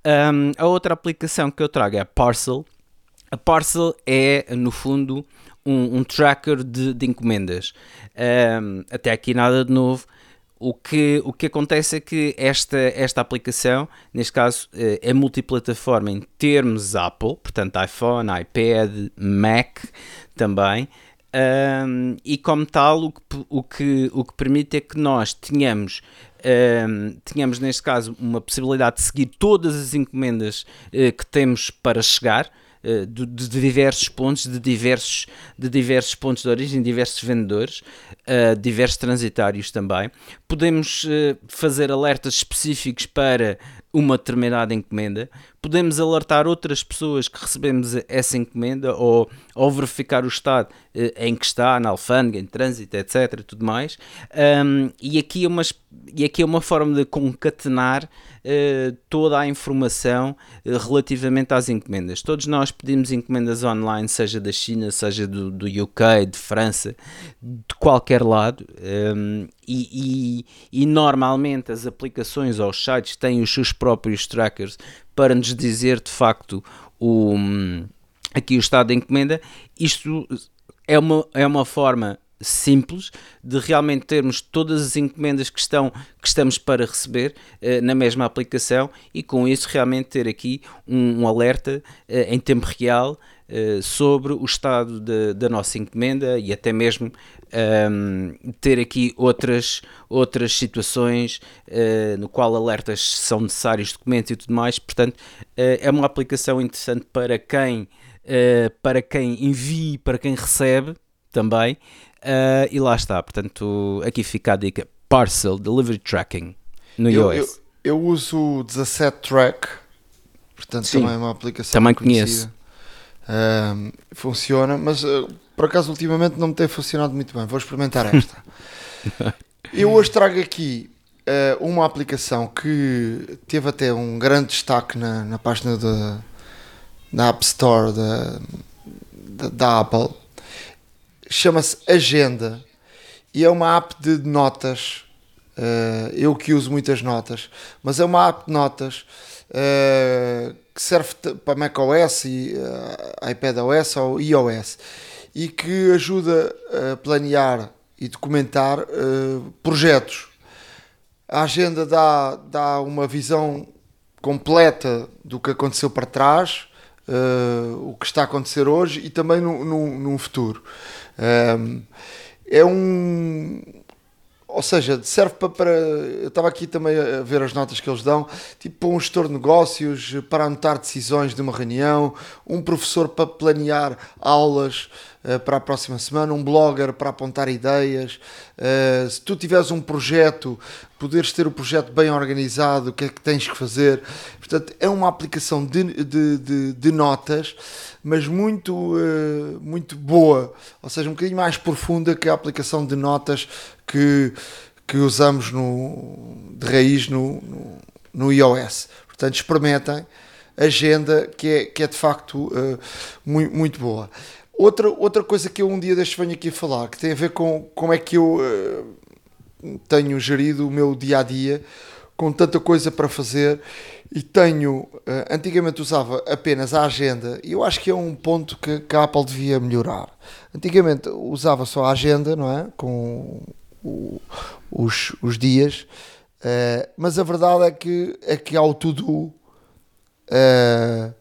Um, a outra aplicação que eu trago é a Parcel. A Parcel é, no fundo, um, um tracker de, de encomendas. Um, até aqui nada de novo. O que, o que acontece é que esta, esta aplicação, neste caso, eh, é multiplataforma em termos Apple, portanto iPhone, iPad, Mac também, um, e como tal, o que, o, que, o que permite é que nós tenhamos, um, neste caso, uma possibilidade de seguir todas as encomendas uh, que temos para chegar. Uh, de, de, diversos pontos, de diversos, de diversos pontos de origem, diversos vendedores, uh, diversos transitários também. Podemos fazer alertas específicos para uma determinada encomenda, podemos alertar outras pessoas que recebemos essa encomenda ou, ou verificar o estado eh, em que está, na alfândega, em trânsito, etc. Tudo mais. Um, e, aqui é uma, e aqui é uma forma de concatenar uh, toda a informação uh, relativamente às encomendas. Todos nós pedimos encomendas online, seja da China, seja do, do UK, de França, de qualquer lado. Um, e, e, e, normalmente as aplicações ou os sites têm os seus próprios trackers para nos dizer de facto o, aqui o estado da encomenda. Isto é uma, é uma forma simples de realmente termos todas as encomendas que, estão, que estamos para receber uh, na mesma aplicação e com isso realmente ter aqui um, um alerta uh, em tempo real uh, sobre o estado de, da nossa encomenda e até mesmo um, ehm, ter aqui outras, outras situações no qual alertas são necessários, documentos e tudo mais. Portanto, é uma aplicação interessante para quem, para quem envia, para quem recebe também Uh, e lá está, portanto, aqui fica a dica: Parcel Delivery Tracking no eu, iOS. Eu, eu uso o 17 Track, portanto, Sim, também é uma aplicação. Também conheço. Uh, funciona, mas uh, por acaso ultimamente não me tem funcionado muito bem. Vou experimentar esta. eu hoje trago aqui uh, uma aplicação que teve até um grande destaque na, na página da, da App Store da, da, da Apple chama-se Agenda e é uma app de notas. Uh, eu que uso muitas notas, mas é uma app de notas uh, que serve para macOS e uh, iPadOS ou iOS e que ajuda a planear e documentar projetos. A agenda dá, dá uma visão completa do que aconteceu para trás, o que está a acontecer hoje e também no, no, no futuro. Um, é um. Ou seja, serve para, para. Eu estava aqui também a ver as notas que eles dão, tipo para um gestor de negócios, para anotar decisões de uma reunião, um professor para planear aulas uh, para a próxima semana, um blogger para apontar ideias. Uh, se tu tiveres um projeto, poderes ter o projeto bem organizado, o que é que tens que fazer. Portanto, é uma aplicação de, de, de, de notas mas muito, uh, muito boa, ou seja, um bocadinho mais profunda que a aplicação de notas que, que usamos no, de raiz no, no, no iOS. Portanto, experimentem agenda que é, que é de facto uh, muito, muito boa. Outra, outra coisa que eu um dia deixo venho aqui falar, que tem a ver com como é que eu uh, tenho gerido o meu dia a dia com tanta coisa para fazer e tenho, uh, antigamente usava apenas a agenda e eu acho que é um ponto que, que a Apple devia melhorar. Antigamente usava só a agenda, não é? Com o, os, os dias, uh, mas a verdade é que, é que há o to-do. Uh,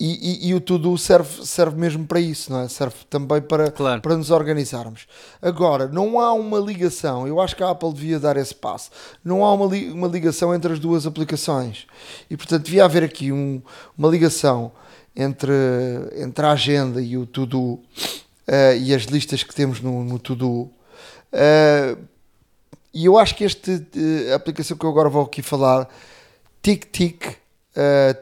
e, e, e, o tudo serve, serve mesmo para isso, não é? Serve também para, claro. para nos organizarmos. Agora, não há uma ligação, eu acho que a Apple devia dar esse passo. Não há uma, li, uma ligação entre as duas aplicações. E portanto devia haver aqui um, uma ligação entre, entre a agenda e o to-do uh, e as listas que temos no, no to-do. Uh, e eu acho que esta uh, aplicação que eu agora vou aqui falar, Tic-Tic,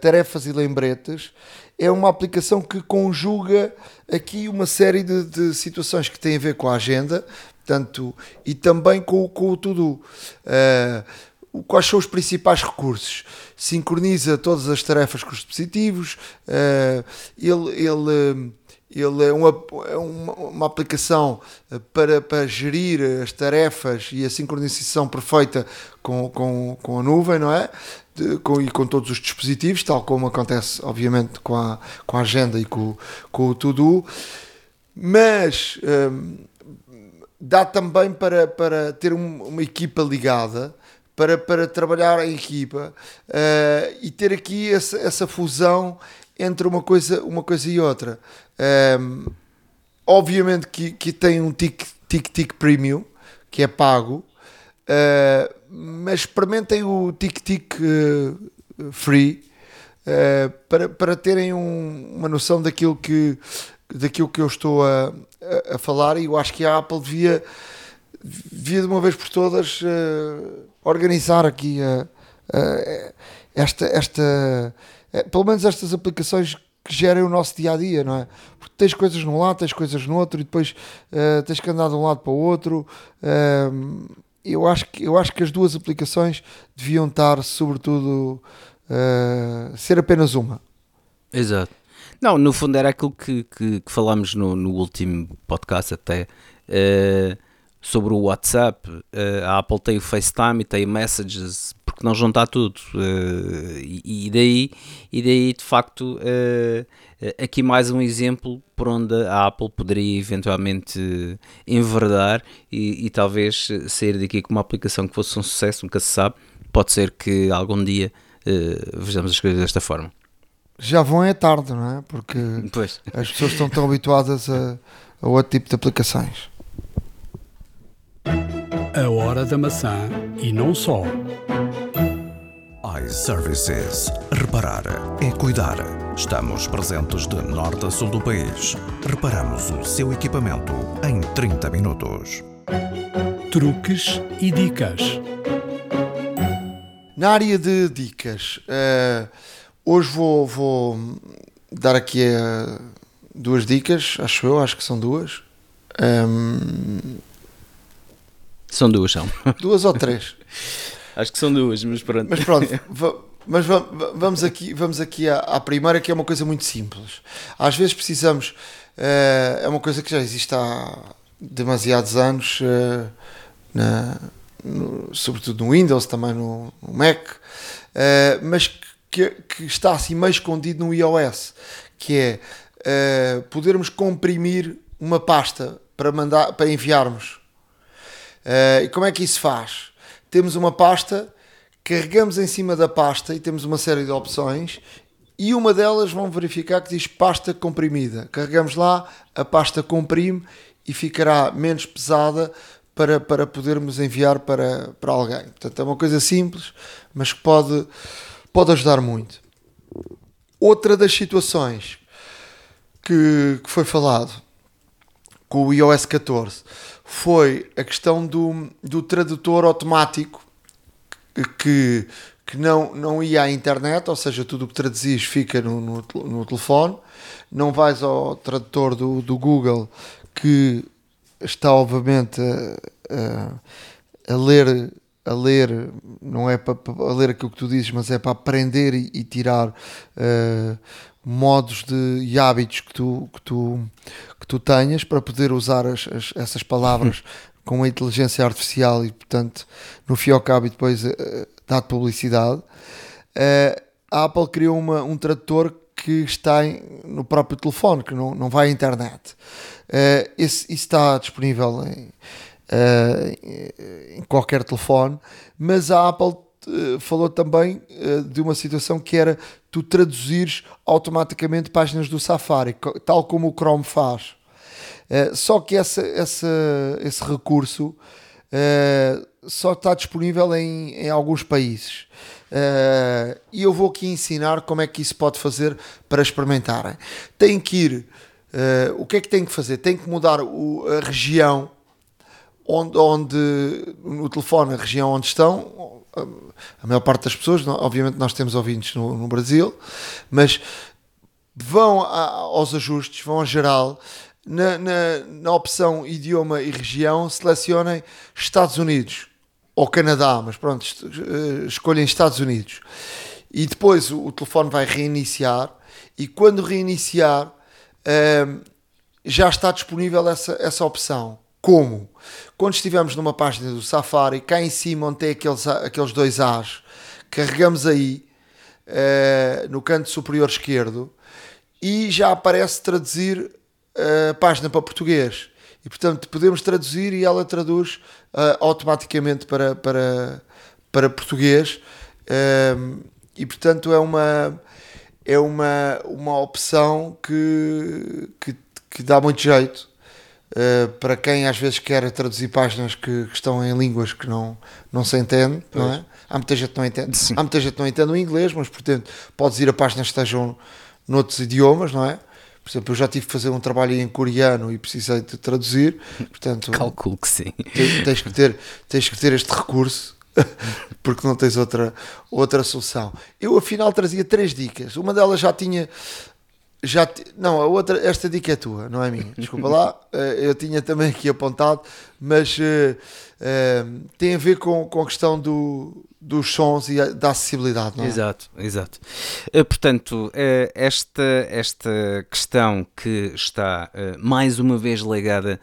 tarefas e lembretes, é uma aplicação que conjuga aqui uma série de, de situações que têm a ver com a agenda, portanto, e também com, com o tudo. Uh, quais são os principais recursos? Sincroniza todas as tarefas com os dispositivos, uh, ele, ele, ele é, uma, é uma, uma, aplicação para, para gerir as tarefas e a sincronização perfeita com, com, com a nuvem, não é? de, com, e com todos os dispositivos, tal como acontece, obviamente, com a, com a agenda e com, com o to-do. Mas hum, dá também para, para ter um, uma equipa ligada, para, para trabalhar em equipa uh, e ter aqui essa, essa fusão entre uma coisa, uma coisa e outra. Um, obviamente que, que tem um tic-tic premium que é pago, uh, mas experimentem o tic-tic uh, free uh, para, para terem um, uma noção daquilo que, daquilo que eu estou a, a, a, falar e eu acho que a Apple devia, devia de uma vez por todas organizar aqui esta, esta pelo menos estas aplicações que gerem o nosso dia a dia, não é? Porque tens coisas num lado, tens coisas no outro e depois uh, tens que andar de um lado para o outro. Uh, eu, acho que, eu acho que as duas aplicações deviam estar, sobretudo, uh, ser apenas uma. Exato. Não, no fundo era aquilo que, que, que falámos no, no, último podcast até sobre o WhatsApp. a Apple tem o FaceTime e tem o Messages porque não juntar tudo. Uh, e, daí, e daí, de facto, uh, aqui mais um exemplo por onde a Apple poderia eventualmente enverdar e, e, talvez sair daqui com uma aplicação que fosse um sucesso, nunca se sabe. Pode ser que algum dia vejamos as coisas desta forma. Já vão é tarde, não é? Porque pois. as pessoas estão tão habituadas a, a outro tipo de aplicações. A hora da maçã e não só iServices. Reparar é cuidar. Estamos presentes de norte a sul do país. Reparamos o seu equipamento em 30 minutos. Truques e dicas. Na área de dicas, uh, hoje vou, vou, dar aqui uh, duas dicas, acho eu, acho que são duas. Um, ehm, são duas, são. Duas ou três. Acho que são duas, mas pronto. Mas pronto, mas vamos aqui, vamos aqui à, à, primeira, que é uma coisa muito simples. Às vezes precisamos, uh, é uma coisa que já existe há demasiados anos, uh, na, no, sobretudo no Windows, também no, no Mac, uh, mas que, que, está assim meio escondido no iOS, que é podermos comprimir uma pasta para, mandar, para enviarmos. E como é que isso faz? temos uma pasta, carregamos em cima da pasta e temos uma série de opções e uma delas vão verificar que diz pasta comprimida. Carregamos lá, a pasta comprime e ficará menos pesada para, para podermos enviar para, para alguém. Portanto, é uma coisa simples, mas que pode, pode ajudar muito. Outra das situações que, que foi falado com o iOS 14 foi a questão do, do tradutor automático que, que não, não ia à internet, ou seja, tudo o que traduzis fica no, no, no, telefone, não vais ao tradutor do, do Google que está obviamente a, a, a ler a ler, não é para, para ler aquilo que tu dizes, mas é para aprender e, e tirar uh, modos de, e hábitos que tu, que tu, que tu tenhas para poder usar as, as, essas palavras com a inteligência artificial e, portanto, no fim ao cabo e depois uh, dar publicidade. Uh, a Apple criou uma, um tradutor que está em, no próprio telefone, que não, não vai à internet. Uh, esse, isso está disponível em, uh, em qualquer telefone, mas a Apple falou também de uma situação que era tu traduzires automaticamente páginas do Safari, tal como o Chrome faz. Uh, só que essa, essa, esse recurso só está disponível em, em alguns países. E eu vou aqui ensinar como é que isso pode fazer para experimentarem. Tem que ir. o que é que tem que fazer? Tem que mudar a região onde, onde no telefone, a região onde estão, a maior parte das pessoas, obviamente nós temos ouvintes no, no Brasil, mas vão a, aos ajustes, vão a geral, na, na, na, opção idioma e região, selecionem Estados Unidos ou Canadá, mas pronto, eh, escolhem Estados Unidos. E depois o, o telefone vai reiniciar, e quando reiniciar, um, ehm, já está disponível essa, essa opção. Como? Quando estivermos numa página do Safari, cá em cima onde tem aqueles, aqueles dois A's, carregamos aí uh, no canto superior esquerdo e já aparece traduzir a página para português. E portanto podemos traduzir e ela traduz uh, automaticamente para, para, para português. Um, e portanto é uma, é uma, uma opção que, que, que dá muito jeito. Uh, para quem às vezes quer traduzir páginas que, que, estão em línguas que não, não se entende, não é? Há muita gente que não entende. Sim. Há muita gente que não entende o inglês, mas portanto podes ir a páginas que estejam noutros idiomas, não é? Por exemplo, eu já tive que fazer um trabalho em coreano e precisei de traduzir, portanto... Calculo que sim. Tens, que, ter, tens que ter este recurso, porque não tens outra, outra solução. Eu, afinal, trazia três dicas. Uma delas já tinha... Já, não, a outra, esta dica é tua, não é minha. Desculpa lá, eh, eu tinha também aqui apontado, mas uh, uh, tem a ver com, com a questão do, dos sons e da acessibilidade, não é? Exato, exato. Uh, portanto, esta, esta questão que está mais uma vez ligada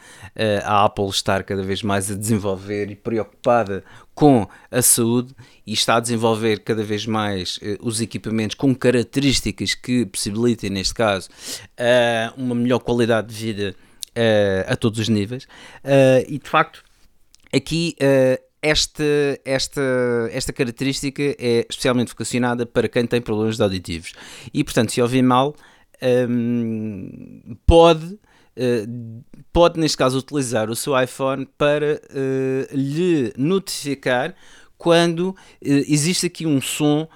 à Apple estar cada vez mais a desenvolver e preocupada com a saúde e está a desenvolver cada vez mais os equipamentos com características que possibilitem, neste caso, uma melhor qualidade de vida a todos os níveis. e de facto, aqui esta, esta, esta característica é especialmente vocacionada para quem tem problemas auditivos. E, portanto, se ouvir mal, um, pode, uh, pode, neste caso, utilizar o seu iPhone para uh, lhe notificar quando uh, existe aqui um som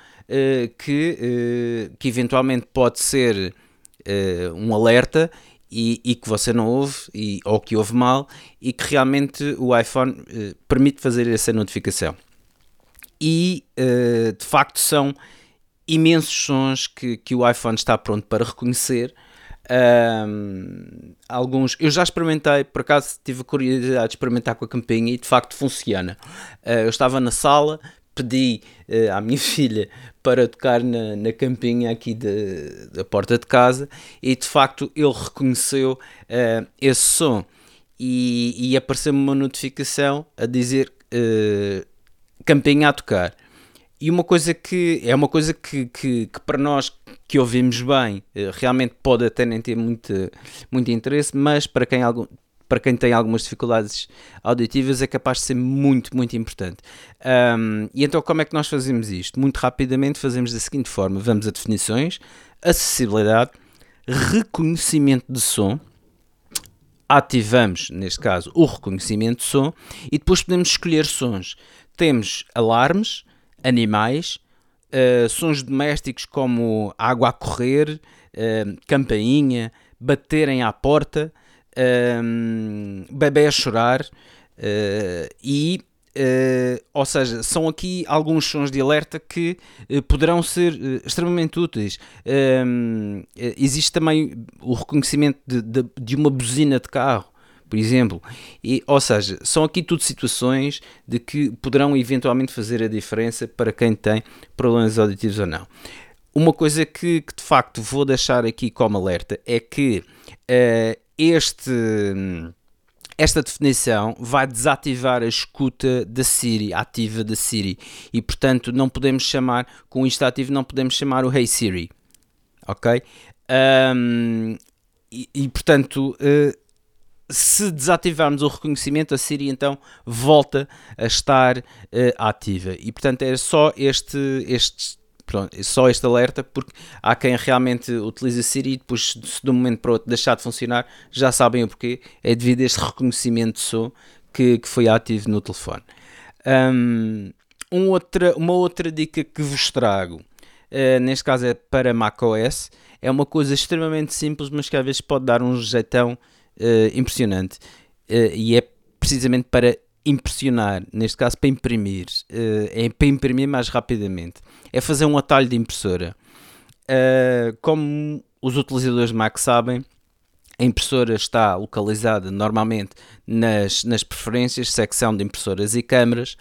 que, que eventualmente pode ser um alerta e, e, que você não ouve e, ou que ouve mal e que realmente o iPhone eh, permite fazer essa notificação. E eh, de facto são imensos sons que, que o iPhone está pronto para reconhecer. Um, alguns eu já experimentei, por acaso tive curiosidade de experimentar com a campainha e de facto funciona. Uh, eu estava na sala, pedi uh, à minha filha para tocar na, na campinha aqui de, da porta de casa e de facto ele reconheceu uh, esse som e, e apareceu-me uma notificação a dizer uh, campinha a tocar. E uma coisa que é uma coisa que, que, que, para nós que ouvimos bem realmente pode até nem ter muito, muito interesse, mas para quem algum, para quem tem algumas dificuldades auditivas, é capaz de ser muito, muito importante. Um, e então, como é que nós fazemos isto? Muito rapidamente, fazemos da seguinte forma: vamos a definições, acessibilidade, reconhecimento de som. Ativamos, neste caso, o reconhecimento de som e depois podemos escolher sons. Temos alarmes, animais, uh, sons domésticos como água a correr, uh, campainha, baterem à porta, um, bebê a chorar uh, e Uh, ou seja, são aqui alguns sons de alerta que uh, poderão ser uh, extremamente úteis. existe também o reconhecimento de, de, de, uma buzina de carro, por exemplo. E, ou seja, são aqui tudo situações de que poderão eventualmente fazer a diferença para quem tem problemas auditivos ou não. Uma coisa que, que de facto vou deixar aqui como alerta é que este, esta definição vai desativar a escuta da Siri, ativa da Siri, e portanto não podemos chamar, com isto ativo, não podemos chamar o Hey Siri, ok? Um, e, e, portanto, uh, se desativarmos o reconhecimento, a Siri então volta a estar uh, ativa. E portanto é só este, este Pronto, só este alerta, porque há quem realmente utiliza Siri e depois, se de um momento para o outro deixar de funcionar, já sabem o porquê. É devido a este reconhecimento de som que, que foi ativo no telefone. Um, um outra, uma outra dica que vos trago, uh, neste caso é para macOS, é uma coisa extremamente simples, mas que às vezes pode dar um jeitão uh, impressionante. Uh, e é precisamente para impressionar, neste caso para imprimir, uh, é para imprimir mais rapidamente, é fazer um atalho de impressora. Como os utilizadores de Mac sabem, a impressora está localizada normalmente nas, nas preferências, secção de impressoras e câmaras,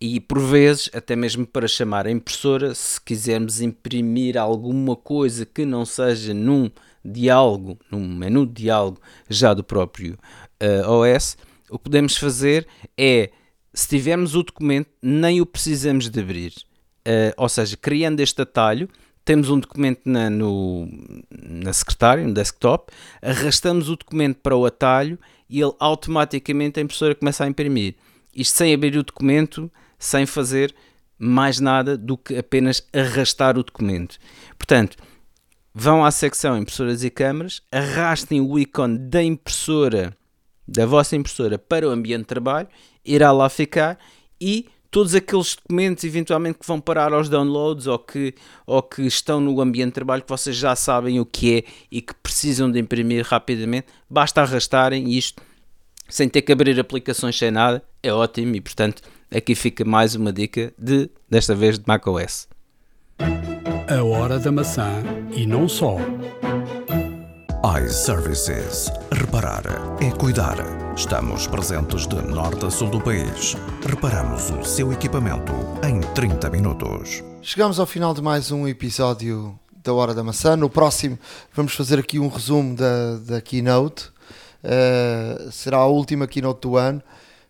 e por vezes, até mesmo para chamar a impressora, se quisermos imprimir alguma coisa que não seja num diálogo, num menu de diálogo já do próprio uh, OS, o que podemos fazer é, se tivermos o documento, nem o precisamos de abrir. Uh, ou seja, criando este atalho, temos um documento na, no, na secretária, no desktop, arrastamos o documento para o atalho e ele automaticamente a impressora começa a imprimir. Isto sem abrir o documento, sem fazer mais nada do que apenas arrastar o documento. Portanto, vão à secção impressoras e câmaras, arrastem o ícone da impressora, da vossa impressora, para o ambiente de trabalho, irá lá ficar e todos aqueles documentos eventualmente que vão parar aos downloads ou que, ou que estão no ambiente de trabalho que vocês já sabem o que é e que precisam de imprimir rapidamente, basta arrastarem isto sem ter que abrir aplicações sem nada, é ótimo e portanto aqui fica mais uma dica de, desta vez, de macOS. A hora da maçã e não só. iServices. Reparar é cuidar. Estamos presentes de norte a sul do país. Reparamos o seu equipamento em 30 minutos. Chegamos ao final de mais um episódio da Hora da Maçã. No próximo vamos fazer aqui um resumo da, da Keynote. Uh, será a última Keynote do ano.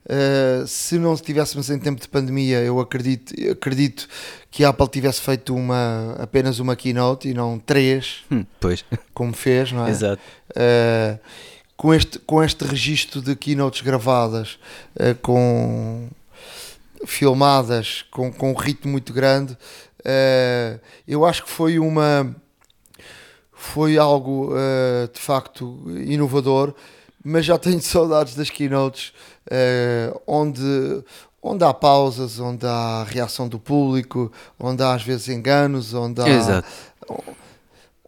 Uh, se não estivéssemos em tempo de pandemia, eu acredito, acredito que a Apple tivesse feito uma, apenas uma keynote e não três, hum, pois. como fez, não é? Exato. Uh, com, este, com este registro de keynotes gravadas, uh, com filmadas, com, com um ritmo muito grande, eu acho que foi uma foi algo de facto inovador, mas já tenho saudades das keynotes uh, onde, onde há pausas, onde há reação do público, onde há às vezes enganos, onde há. Exato.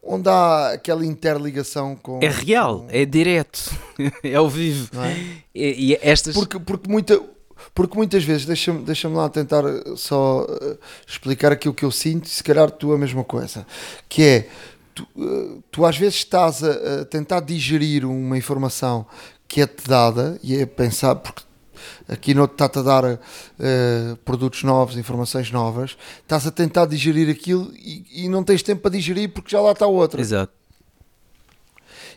Onde há aquela interligação com. É real, com... é direto, é ao vivo. É? E, e, estas. Porque, porque, muita, porque muitas vezes, deixa-me deixa lá tentar só uh, explicar aquilo que eu sinto, se calhar tu a mesma coisa, que é tu, tu às vezes estás a, a, tentar digerir uma informação que é-te dada e é pensar, porque aqui não está-te a dar uh, produtos novos, informações novas, estás a tentar digerir aquilo e, e, não tens tempo para digerir porque já lá está outra. Exato.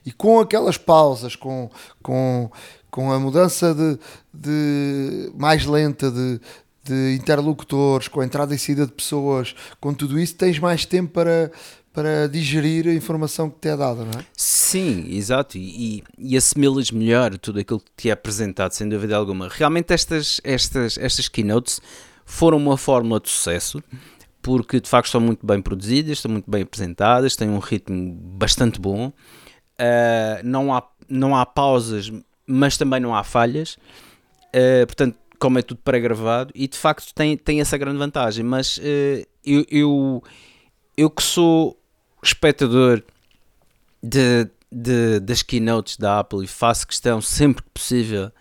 E com aquelas pausas, com, com, com a mudança de, de mais lenta de, de interlocutores, com a entrada e saída de pessoas, com tudo isso, tens mais tempo para, para digerir a informação que te é dada, não é? Sim, exato, e, e assimilas melhor tudo aquilo que te é apresentado, sem dúvida alguma. Realmente estas, estas, estas keynotes foram uma fórmula de sucesso, porque de facto estão muito bem produzidas, estão muito bem apresentadas, têm um ritmo bastante bom, uh, não, há, não há pausas, mas também não há falhas, uh, portanto, como é tudo pré-gravado, e de facto tem, tem essa grande vantagem, mas uh, eu, eu, eu que sou espectador de, de, das keynotes da Apple e faço questão sempre que possível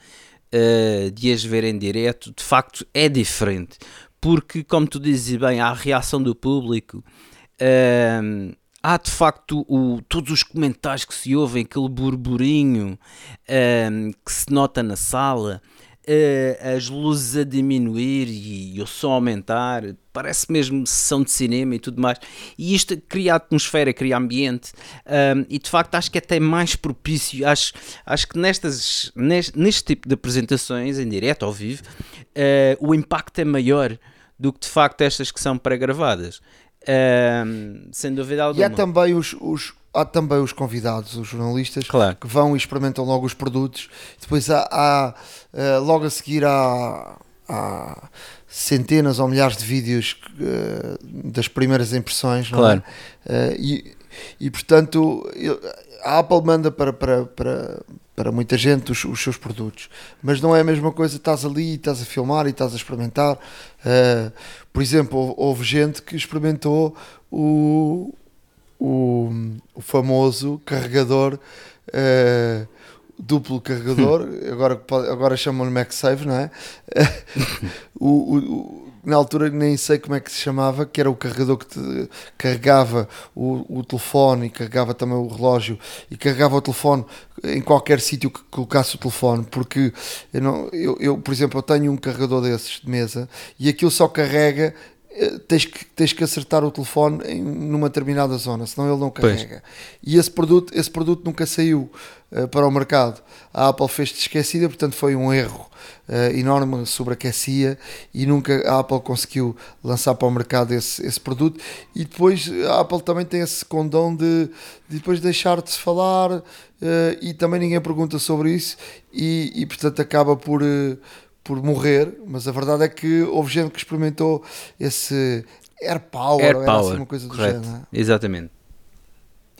uh, de as ver em direto, de facto é diferente. Porque, como tu dizes bem, há a reação do público, uh, há de facto o, todos os comentários que se ouvem, aquele burburinho uh, que se nota na sala, uh, as luzes a diminuir e, e o som a aumentar, parece mesmo sessão de cinema e tudo mais. E isto cria atmosfera, cria ambiente um, e de facto acho que é até mais propício. Acho, acho que nestas, neste, neste tipo de apresentações, em direto, ao vivo, uh, o impacto é maior do que de facto estas que são pré-gravadas. Um, sem dúvida alguma. E há também os, os, há também os convidados, os jornalistas, claro. que vão e experimentam logo os produtos. Depois há, há uh, logo a seguir há, há, centenas ou milhares de vídeos uh, das primeiras impressões. Claro. É? Uh, e, e portanto a Apple manda para, para, para, para muita gente os, os, seus produtos, mas não é a mesma coisa. Estás ali, estás a filmar e estás a experimentar. por exemplo, houve, houve gente que experimentou o, o, o famoso carregador uh, duplo carregador, agora, agora chamam-lhe MagSafe, não é? o, o, na altura nem sei como é que se chamava, que era o carregador que te carregava o, o telefone e carregava também o relógio e carregava o telefone em qualquer sítio que colocasse o telefone, porque eu, não, eu, eu, por exemplo, eu tenho um carregador desses de mesa e aquilo só carrega tens que, tens que acertar o telefone em, numa determinada zona, senão ele não carrega. E esse produto, esse produto nunca saiu uh, para o mercado. A Apple fez-te esquecida, portanto foi um erro uh, enorme, sobreaquecia e nunca a Apple conseguiu lançar para o mercado esse, esse produto. E depois a Apple também tem esse condão de, de depois deixar de se falar uh, e também ninguém pergunta sobre isso e, e portanto acaba por por morrer, mas a verdade é que houve gente que experimentou esse Air Power, Air Power, era assim uma coisa do correto. género. Exatamente.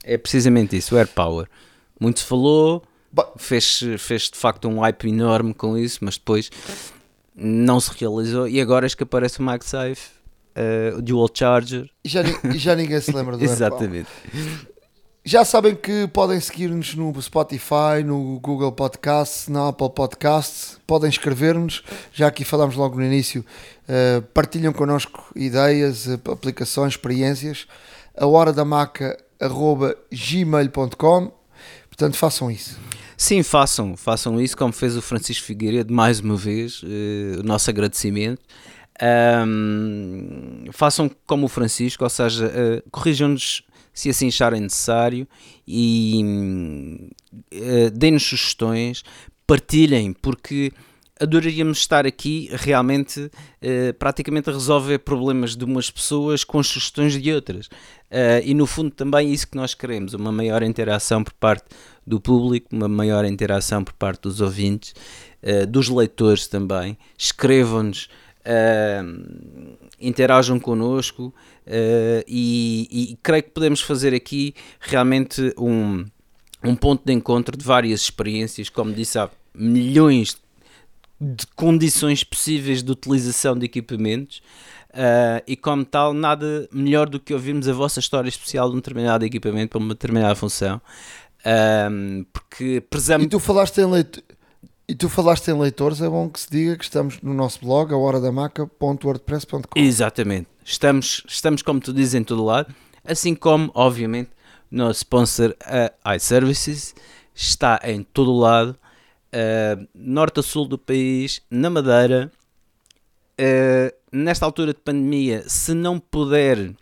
É precisamente isso, o Air Power. Muito se falou, fez, fez de facto um hype enorme com isso, mas depois não se realizou. E agora é que aparece o MagSafe, eh, o Dual Charger. E já, e já ninguém se lembra do Air Power. Exatamente. Já sabem que podem seguir-nos no Spotify, no Google Podcasts, na Apple Podcasts. Podem escrever-nos. Já aqui falámos logo no início. Uh, partilham connosco ideias, uh, aplicações, experiências. A hora da maca gmail.com. Portanto, façam isso. Sim, façam, façam isso como fez o Francisco Figueiredo mais uma vez, eh, o nosso agradecimento. Ahm, façam como o Francisco, ou seja, eh, corrijam-nos se assim acharem necessário e eh, deem-nos sugestões, partilhem, porque adoraríamos estar aqui realmente eh, praticamente a resolver problemas de umas pessoas com sugestões de outras. Eh, e no fundo também é isso que nós queremos, uma maior interação por parte do público, uma maior interação por parte dos ouvintes, eh, dos leitores também. Escrevam-nos, interajam connosco e, e creio que podemos fazer aqui realmente um, um ponto de encontro de várias experiências, como disse há milhões de condições possíveis de utilização de equipamentos uh, e como tal nada melhor do que ouvirmos a vossa história especial de um determinado equipamento para uma determinada função um, porque E prezamos tu falaste em. E tu falaste em leitores, é bom que se diga que estamos no nosso blog, a horadamaca.wordpress.com. exatamente estamos, estamos como tu dizes em todo lado assim como obviamente nosso sponsor a iServices está em todo lado uh, norte a sul do país na Madeira. Uh, nesta altura de pandemia, se não puder,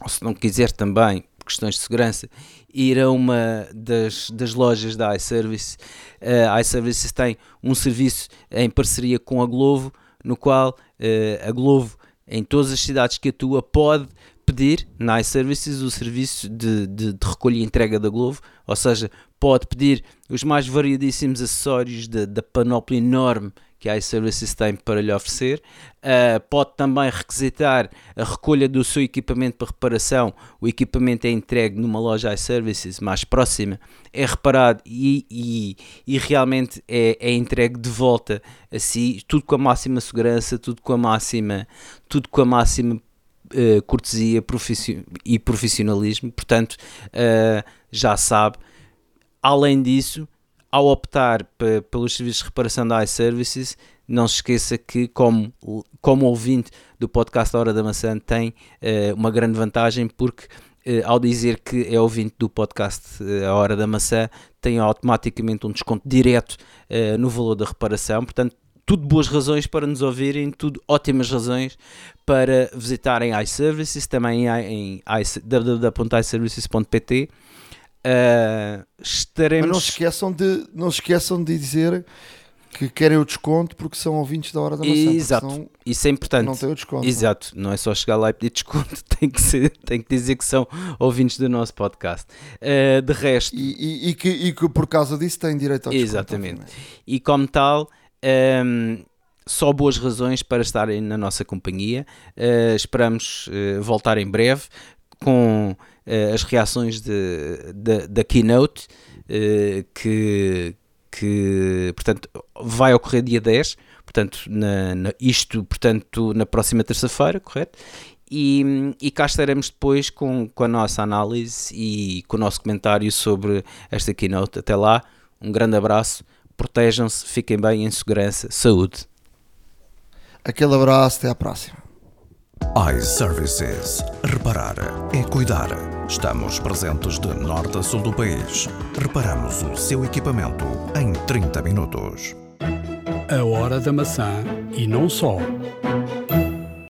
ou se não quiser também, por questões de segurança, ir a uma das, das lojas da iService, uh, a iServices tem um serviço em parceria com a Glovo, no qual uh, a Glovo, em todas as cidades que atua, pode pedir na iServices o serviço de, de, de recolha e entrega da Glovo, ou seja, pode pedir os mais variadíssimos acessórios da, panóplia enorme que a iServices tem para lhe oferecer. Uh, pode também requisitar a recolha do seu equipamento para reparação. O equipamento é entregue numa loja iServices mais próxima, é reparado e, e, e realmente é, é, entregue de volta a si, tudo com a máxima segurança, tudo com a máxima, tudo com a máxima uh, cortesia e profissionalismo. Portanto, uh, já sabe. Além disso, ao optar pelos serviços de reparação da iServices, não se esqueça que, como, como ouvinte do podcast A Hora da Maçã, tem uh, uma grande vantagem, porque uh, ao dizer que é ouvinte do podcast A Hora da Maçã, tem automaticamente um desconto direto no valor da reparação. Portanto, tudo boas razões para nos ouvirem, tudo ótimas razões para visitarem iServices, também em, em www.iservices.pt. Uh, estaremos... Mas não se, esqueçam de, não se esqueçam de dizer que querem o desconto porque são ouvintes da hora da maçã. Exato, isso é importante. Não tem o desconto. Exato, não é só chegar lá e pedir desconto, tem que, ser, tem que dizer que são ouvintes do nosso podcast. Uh, de resto. E, e, e, que, e que por causa disso têm direito ao desconto. Exatamente. E como tal. Um, só boas razões para estarem na nossa companhia. Uh, esperamos uh, voltar em breve com uh, as reações de, de, da keynote que, que portanto, vai ocorrer dia 10, portanto, na, na, isto portanto, na próxima terça-feira, correto? E, e cá estaremos depois com, com a nossa análise e com o nosso comentário sobre esta keynote. Até lá, um grande abraço, protejam-se, fiquem bem em segurança, saúde. Aquele abraço, até à próxima iServices. Reparar é cuidar. Estamos presentes de norte a sul do país. Reparamos o seu equipamento em 30 minutos. A hora da maçã e não só.